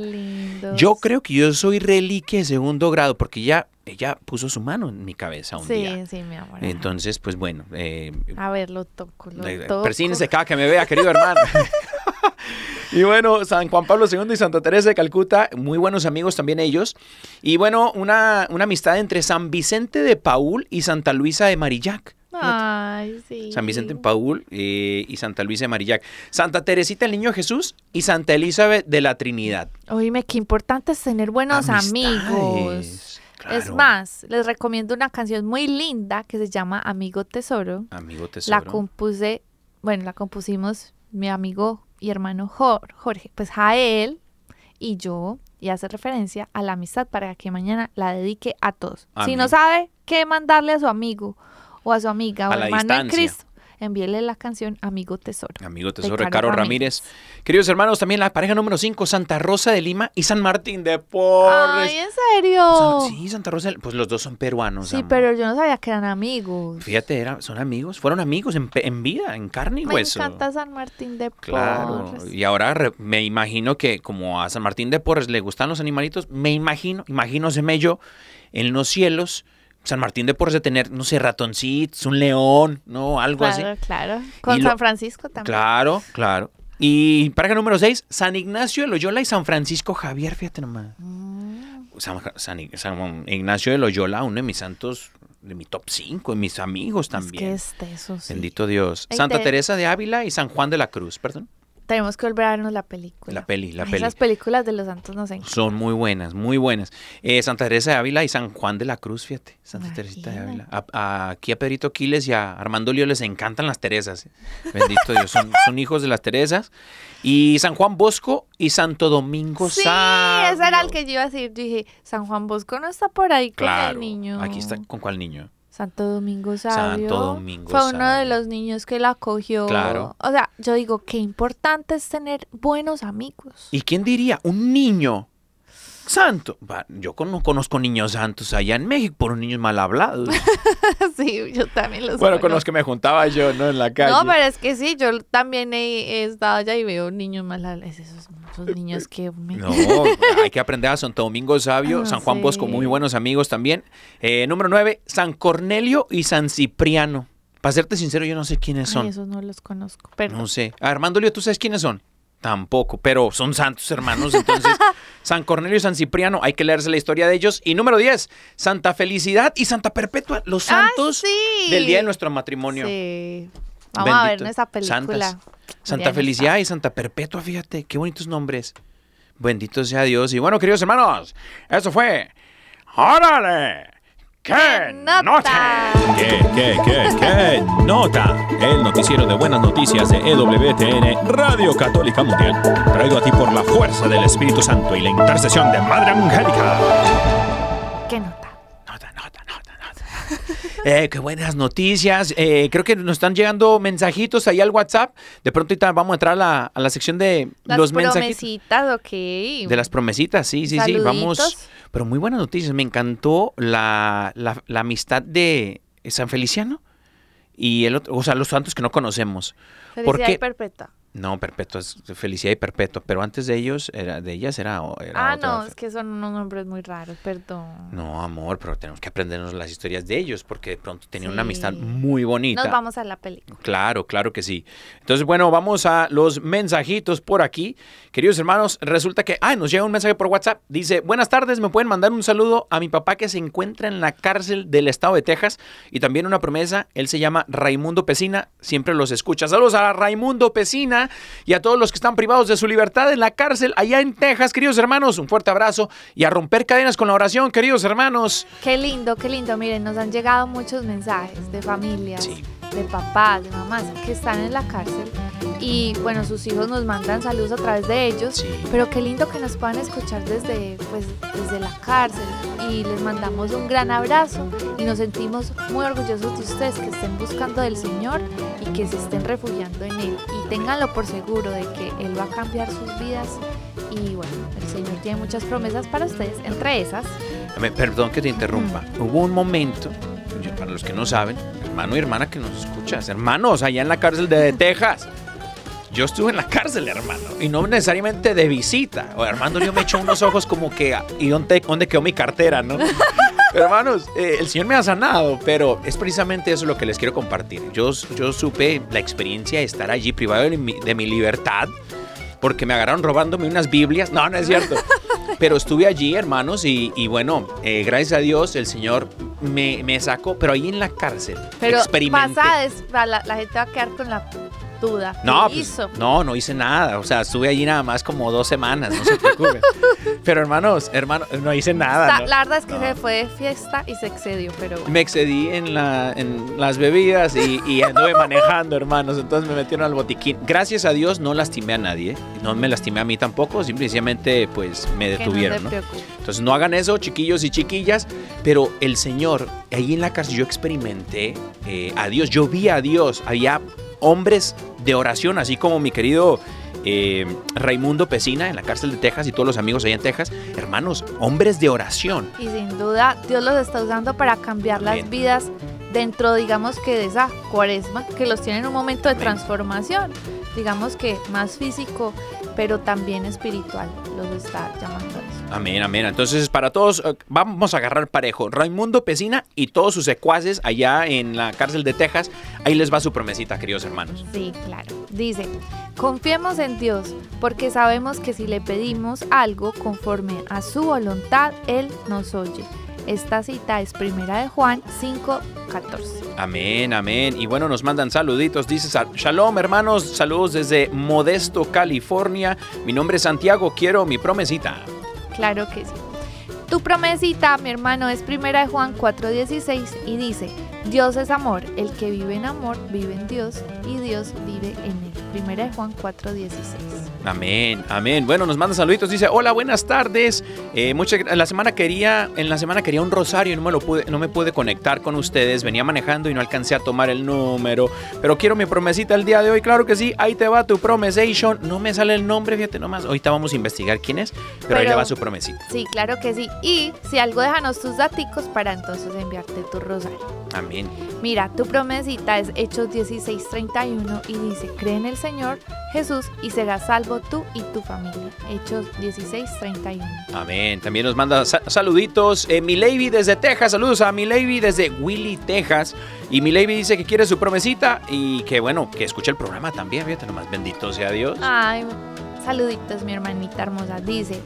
Yo creo que yo soy reliquia de segundo grado porque ella, ella puso su mano en mi cabeza un Sí, día. sí, mi amor. Entonces, pues bueno, eh, A ver, lo toco, lo eh, toco. persínese cada que me vea, querido hermano. [LAUGHS] [LAUGHS] y bueno, San Juan Pablo II y Santa Teresa de Calcuta, muy buenos amigos también ellos. Y bueno, una, una amistad entre San Vicente de Paul y Santa Luisa de Marillac. Ay, sí. San Vicente Paul eh, y Santa Luisa de Marillac. Santa Teresita el Niño Jesús y Santa Elizabeth de la Trinidad. Oíme, qué importante es tener buenos amigos. Es más, les recomiendo una canción muy linda que se llama Amigo Tesoro. Amigo tesoro. La compuse, bueno, la compusimos mi amigo y hermano Jor- Jorge, pues Jael y yo, y hace referencia a la amistad para que mañana la dedique a todos. Si no sabe qué mandarle a su amigo o a su amiga A o la en. Cristo, envíele la canción Amigo Tesoro. Amigo de tesoro, Caro Caro Ramírez. Queridos hermanos, también la pareja número 5, Santa Rosa de Lima y San Martín de Porres. Ay, ¿en serio? San- sí, Santa Rosa, de- pues los dos son peruanos. Sí, amor. pero yo no sabía que eran amigos. Fíjate, era- son amigos, fueron amigos en, vida, en carne y Me hueso. encanta San Martín de Claro, Porres. y ahora re- me imagino que como a San Martín de Porres le gustan los animalitos, me imagino, imagínose yo en los cielos, San Martín de Porres de tener, no sé, ratoncitos, un león, ¿no? Algo así. Claro, claro. Con Y lo- San Francisco también. Claro, claro. Y pareja número 6, San Ignacio de Loyola y San Francisco Javier, fíjate nomás. Mm. San, San- San Ignacio de Loyola, uno de mis santos, de mi top 5, de mis amigos Es también. que es de eso, sí. Bendito Dios. Ay, Santa te- Teresa de Ávila y San Juan de la Cruz, perdón. Tenemos que volver a vernos la película. La peli, la Ay, peli. Esas películas de los santos nos encantan. Son muy buenas, muy buenas. Eh, Santa Teresa de Ávila y San Juan de la Cruz, fíjate. Santa Teresita de Ávila. A- a- aquí a Pedrito Quiles y a Armando Lío les encantan las Teresas. Bendito Dios, son, son hijos de las Teresas. Y San Juan Bosco y Santo Domingo Sí, Sabio. ese era el que yo iba a decir. Yo dije, San Juan Bosco no está por ahí con Claro. el niño. Aquí está, ¿con cuál niño? Santo Domingo Sabio. Santo Domingo Fue uno de los niños que la acogió. Claro. O sea, yo digo, qué importante es tener buenos amigos. ¿Y quién diría? Un niño santo. Yo no conozco niños santos allá en México, por niños mal hablados. [LAUGHS] sí, yo también los bueno, con los que me juntaba yo, ¿no? En la calle. No, pero es que sí, yo también he, he estado allá y veo niños más esos, esos niños que me... No, hay que aprender a Santo Domingo Sabio, Ah, San Juan Bosco, muy buenos amigos también. Eh, número 9, San Cornelio y San Cipriano. Para serte sincero, yo no sé quiénes son. Ay, esos no los conozco, pero... No sé. Armando Lío, ¿tú sabes quiénes son? Tampoco, pero son santos hermanos. Entonces, [LAUGHS] San Cornelio y San Cipriano, hay que leerse la historia de ellos. Y número 10, Santa Felicidad y Santa Perpetua, los ¡Ay, santos sí! del día de nuestro matrimonio. Sí. Vamos a ver esa película. Santas. Santa Felicidad y Santa Perpetua, fíjate, qué bonitos nombres. Bendito sea Dios. Y bueno, queridos hermanos, eso fue. ¡Órale! ¡Qué nota! ¿Qué, qué, qué, qué nota? El noticiero de buenas noticias de EWTN, Radio Católica Mundial. Traído a ti por la fuerza del Espíritu Santo y la intercesión de Madre Angélica. ¿Qué nota? Nota, nota, nota, nota. Eh, qué buenas noticias. Eh, creo que nos están llegando mensajitos ahí al WhatsApp. De pronto vamos a entrar a la, a la sección de Las los mensajitos. promesitas, ok. De las promesitas, sí, sí, sí. Vamos. Pero muy buenas noticias. Me encantó la, la- la amistad de San Feliciano y el otro, o sea, los santos que no conocemos. ¿Por Felicidad qué? y perpetua. No, perpetua, es felicidad y perpetua. Pero antes de ellos, era, de ellas era. era Ah, otra no, es que son unos nombres muy raros, perdón. No, amor, pero tenemos que aprendernos las historias de ellos porque de pronto tenían una amistad muy bonita. Nos vamos a la película. Claro, claro que sí. Entonces, bueno, vamos a los mensajitos por aquí. Queridos hermanos, resulta que, ah, nos llega un mensaje por WhatsApp. Dice, buenas tardes, me pueden mandar un saludo a mi papá que se encuentra en la cárcel del estado de Texas y también una promesa, él se llama Raimundo Pesina, siempre los escucha. Saludos a Raimundo Pesina y a todos los que están privados de su libertad en la cárcel allá en Texas, queridos hermanos, un fuerte abrazo y a romper cadenas con la oración, queridos hermanos. Qué lindo, qué lindo. Miren, nos han llegado muchos mensajes de familias, Sí. de papás, de mamás que están en la cárcel y bueno, sus hijos nos mandan saludos a través de ellos. Sí. Pero qué lindo que nos puedan escuchar desde, pues, desde la cárcel y les mandamos un gran abrazo y nos sentimos muy orgullosos de ustedes que estén buscando del Señor y que se estén refugiando en Él y ténganlo por seguro de que Él va a cambiar sus vidas y bueno, el Señor tiene muchas promesas para ustedes, entre esas Perdón que te interrumpa. Hubo un momento, para los que no saben, hermano y hermana que nos escuchas, hermanos, allá en la cárcel de Texas. Yo estuve en la cárcel, hermano, y no necesariamente de visita. O Armando, yo me echo unos ojos como que, ¿y dónde, dónde quedó mi cartera, no? [LAUGHS] Hermanos, eh, el Señor me ha sanado, pero es precisamente eso lo que les quiero compartir. Yo, yo supe la experiencia de estar allí privado de mi, de mi libertad, porque me agarraron robándome unas Biblias. No, no es cierto. [LAUGHS] Pero estuve allí, hermanos, y, y bueno, eh, gracias a Dios el Señor me, me sacó, pero ahí en la cárcel. Pero experimenté. pasa, es- la, la gente va a quedar con la duda. No, ¿Qué pues, hizo? no, no hice nada. O sea, estuve allí nada más como dos semanas, no se preocupen. [LAUGHS] Pero hermanos, hermanos, no hice nada. Está- ¿no? La verdad es que No. se fue de fiesta y se excedió, pero bueno. Me excedí en, la, en las bebidas y, y anduve manejando, hermanos. Entonces me metieron al botiquín. Gracias a Dios no lastimé a nadie. No me lastimé a mí tampoco. Simplemente, pues, me detuvieron, no ¿no? se preocupe. Entonces no hagan eso, chiquillos y chiquillas. Pero el Señor, ahí en la cárcel yo experimenté eh, a Dios. Yo vi a Dios. Había hombres de oración, así como mi querido eh, Raimundo Pesina en la cárcel de Texas y todos los amigos allá en Texas. Hermanos, hombres de oración. Y sin duda, Dios los está usando para cambiar las vidas dentro, digamos que de esa cuaresma, que los tiene en un momento de transformación, digamos que más físico, pero también espiritual, los está llamando a eso. Amén, amén. Entonces, para todos, eh, vamos a agarrar parejo. Raimundo Pesina y todos sus secuaces allá en la cárcel de Texas. Ahí les va su promesita, queridos hermanos. Sí, claro. Dice, confiemos en Dios, porque sabemos que si le pedimos algo conforme a su voluntad, Él nos oye. Esta cita es primera de Juan 5, 14. Amén, amén. Y bueno, nos mandan saluditos. Dice Sal- Shalom, hermanos. Saludos desde Modesto, California. Mi nombre es Santiago. Quiero mi promesita. Claro que sí. Tu promesita, mi hermano, es primera de Juan 4:16 y dice, Dios es amor, el que vive en amor vive en Dios y Dios vive en él. Primera de Juan 4:16. Amén, amén. Bueno, nos manda saluditos. Dice, hola, buenas tardes. Eh, mucha- la semana quería, en la semana quería un rosario y no me lo pude, no me pude conectar con ustedes. Venía manejando y no alcancé a tomar el número. Pero quiero mi promesita el día de hoy. Claro que sí. Ahí te va tu promesation. No me sale el nombre, fíjate nomás. Ahorita vamos a investigar quién es. Pero, ahí Pero- le va su promesita. Sí, claro que sí. Y si algo, déjanos tus daticos para entonces enviarte tu rosario. Amén. Mira, tu promesita es Hechos 16:31 y dice, cree en el Señor Jesús y serás salvo tú y tu familia. Hechos 16:31. Amén. También nos manda sa- saluditos. Eh, mi Lady desde Texas. Saludos a mi Lady desde Willy, Texas. Y mi Lady dice que quiere su promesita y que bueno, que escuche el programa también. Fíjate nomás. Bendito sea Dios. Ay, saluditos, mi hermanita hermosa. Dice,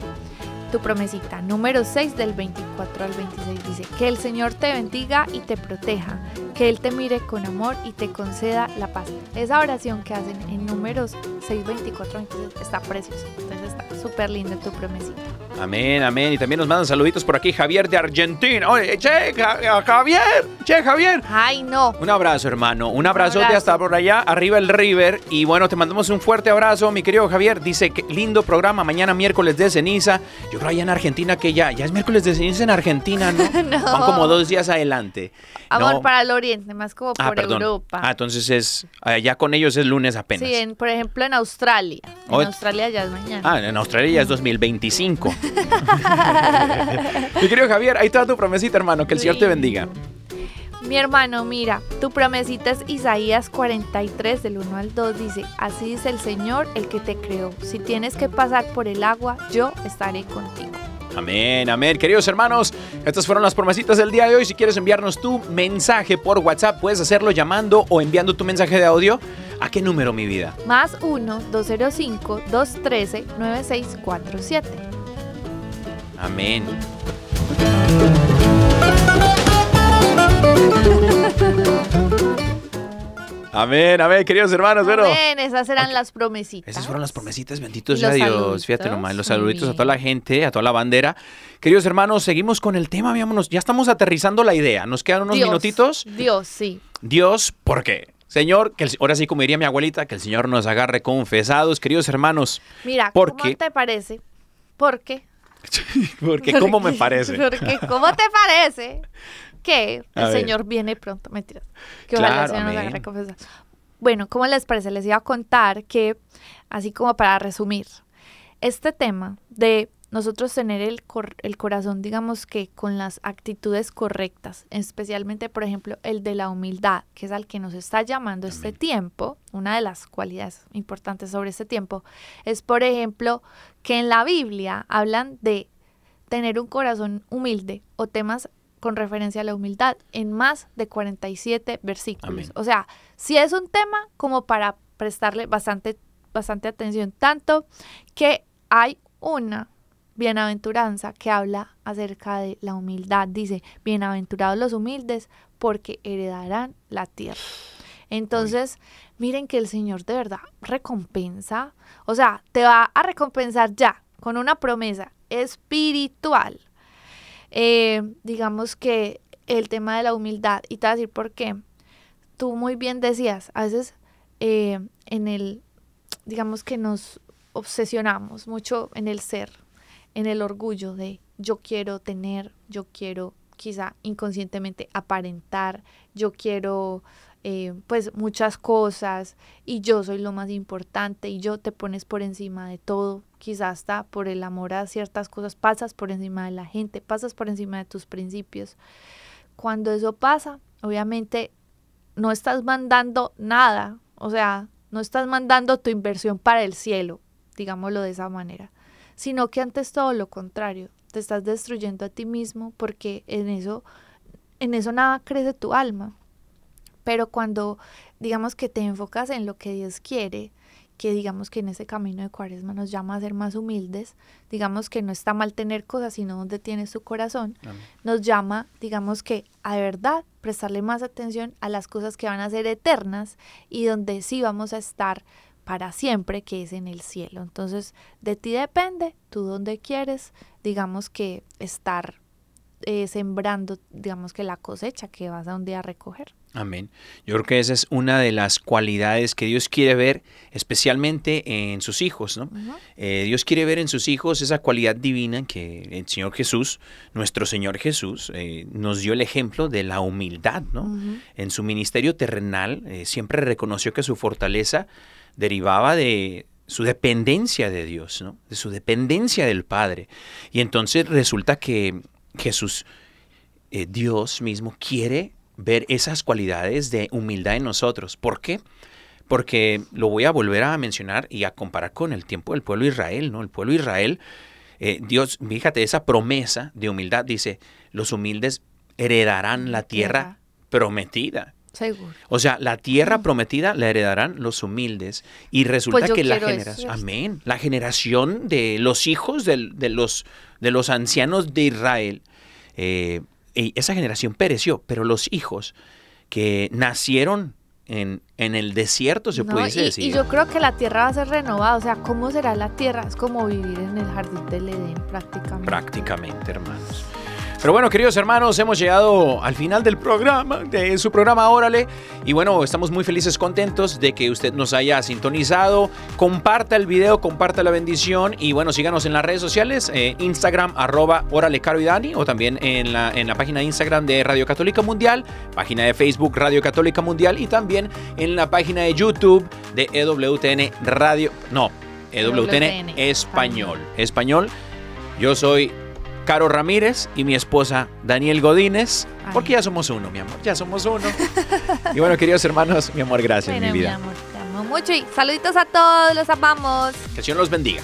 tu promesita, número 6 del 24 al 26, dice, que el Señor te bendiga y te proteja, que Él te mire con amor y te conceda la paz. Esa oración que hacen en números 6, 24, 26 está preciosa. Entonces está súper linda tu promesita. Amén, amén. Y también nos mandan saluditos por aquí Javier de Argentina. Oye, che, Ja- Javier, che, Javier. Ay, no. Un abrazo, hermano. Un abrazo. hasta por allá, arriba el River. Y bueno, te mandamos un fuerte abrazo, mi querido Javier. Dice que lindo programa, mañana miércoles de ceniza. Yo creo allá en Argentina que ya, ya es miércoles de ceniza en Argentina, ¿no? [LAUGHS] No. Van como dos días adelante. Amor No. para el oriente, más como Ah, por perdón. Europa. Ah, entonces es, allá con ellos es lunes apenas. sí, en- por ejemplo en Australia. En Hoy- Australia ya es mañana. Ah, en Australia ya es 2025. [LAUGHS] mi querido Javier, ahí está tu promesita, hermano. Que el Señor te bendiga. Mi hermano, mira, tu promesita es Isaías 43 del 1 al 2 dice, así dice el Señor, el que te creó. Si tienes que pasar por el agua, yo estaré contigo. Amén, amén. Queridos hermanos, estas fueron las promesitas del día de hoy. Si quieres enviarnos tu mensaje por WhatsApp, puedes hacerlo llamando o enviando tu mensaje de audio. ¿A qué número, mi vida? Más 1-205-213-9647. Amén. Amén, amén, queridos hermanos. Bueno, Amén, esas eran las promesitas. esas fueron las promesitas, benditos sea Dios. saluditos, Fíjate nomás, los saluditos a toda la gente, a toda la bandera. Queridos hermanos, seguimos con el tema, vámonos. Ya estamos aterrizando la idea. Nos quedan unos Dios, minutitos. Dios, sí. Dios, ¿por qué? Señor, que el- ahora sí como diría mi abuelita, que el Señor nos agarre confesados, queridos hermanos. Mira, ¿Por ¿cómo qué? te parece? ¿Por qué? [LAUGHS] Porque ¿cómo me [LAUGHS] parece? Porque ¿cómo te parece que [LAUGHS] A el ver. Señor viene pronto? Mentiras. Que ojalá Claro, el Señor nos. Bueno, ¿cómo les parece? Les iba a contar que, así como para resumir, este tema de nosotros tener el, cor- el corazón, digamos que con las actitudes correctas, especialmente, por ejemplo, el de la humildad, que es al que nos está llamando este tiempo, una de las cualidades importantes sobre este tiempo, es, por ejemplo, que en la Biblia hablan de tener un corazón humilde o temas con referencia a la humildad en más de 47 versículos. Amén. O sea, si es un tema como para prestarle bastante, bastante atención, tanto que hay una bienaventuranza que habla acerca de la humildad. Dice, bienaventurados los humildes porque heredarán la tierra. Entonces, miren que el Señor de verdad recompensa, o sea, te va a recompensar ya con una promesa espiritual. Eh, digamos que el tema de la humildad, y te voy a decir por qué. Tú muy bien decías, a veces eh, en el, digamos que nos obsesionamos mucho en el ser, en el orgullo de yo quiero tener, yo quiero quizá inconscientemente aparentar, yo quiero eh, pues muchas cosas y yo soy lo más importante y yo te pones por encima de todo, quizás hasta por el amor a ciertas cosas, pasas por encima de la gente, pasas por encima de tus principios. Cuando eso pasa, obviamente no estás mandando nada, o sea, no estás mandando tu inversión para el cielo, digámoslo de esa manera, sino que antes todo lo contrario, te estás destruyendo a ti mismo porque en eso, en eso nada crece tu alma. Pero cuando digamos que te enfocas en lo que Dios quiere, que digamos que en ese camino de cuaresma nos llama a ser más humildes, digamos que no está mal tener cosas, sino donde tienes tu corazón, nos llama, digamos que a verdad prestarle más atención a las cosas que van a ser eternas y donde sí vamos a estar para siempre, que es en el cielo. Entonces, de ti depende, tú donde quieres, digamos que estar eh, sembrando, digamos que la cosecha que vas a un día a recoger. Amén. Yo creo que esa es una de las cualidades que Dios quiere ver, especialmente en sus hijos, ¿no? Eh, Dios quiere ver en sus hijos esa cualidad divina que el Señor Jesús, nuestro Señor Jesús, eh, nos dio el ejemplo de la humildad, ¿no? En su ministerio terrenal eh, siempre reconoció que su fortaleza derivaba de su dependencia de Dios, ¿no? De su dependencia del Padre. Y entonces resulta que Jesús, eh, Dios mismo, quiere ver esas cualidades de humildad en nosotros. ¿Por qué? Porque lo voy a volver a mencionar y a comparar con el tiempo del pueblo de Israel, ¿no? El pueblo de Israel, eh, Dios, fíjate, esa promesa de humildad dice, los humildes heredarán la tierra Tierra. prometida. Seguro. O sea, la tierra prometida la heredarán los humildes. Y resulta Pues que la generación, amén, la generación de los hijos de, los, de los ancianos de Israel, eh, y esa generación pereció, pero los hijos que nacieron en, en el desierto, se ¿no? pudiese y, decir. y yo creo que la tierra va a ser renovada. O sea, ¿cómo será la tierra? Es como vivir en el jardín del Edén prácticamente. Prácticamente, hermanos. Pero bueno, queridos hermanos, hemos llegado al final del programa, de su programa Órale. Y bueno, estamos muy felices, contentos de que usted nos haya sintonizado. Comparta el video, comparta la bendición. Y bueno, síganos en las redes sociales, eh, Instagram, arroba Órale Caro y Dani, o también en la, en la página de Instagram de Radio Católica Mundial, página de Facebook Radio Católica Mundial y también en la página de YouTube de EWTN Radio. No, EWTN EWTN Español. Español. Yo soy Caro Ramírez y mi esposa Daniel Godínez, porque ya somos uno, mi amor, ya somos uno. y bueno, queridos hermanos, mi amor, gracias, Bueno, mi mi vida. amor, te amo mucho y saluditos a todos, los amamos. Que Señor los bendiga.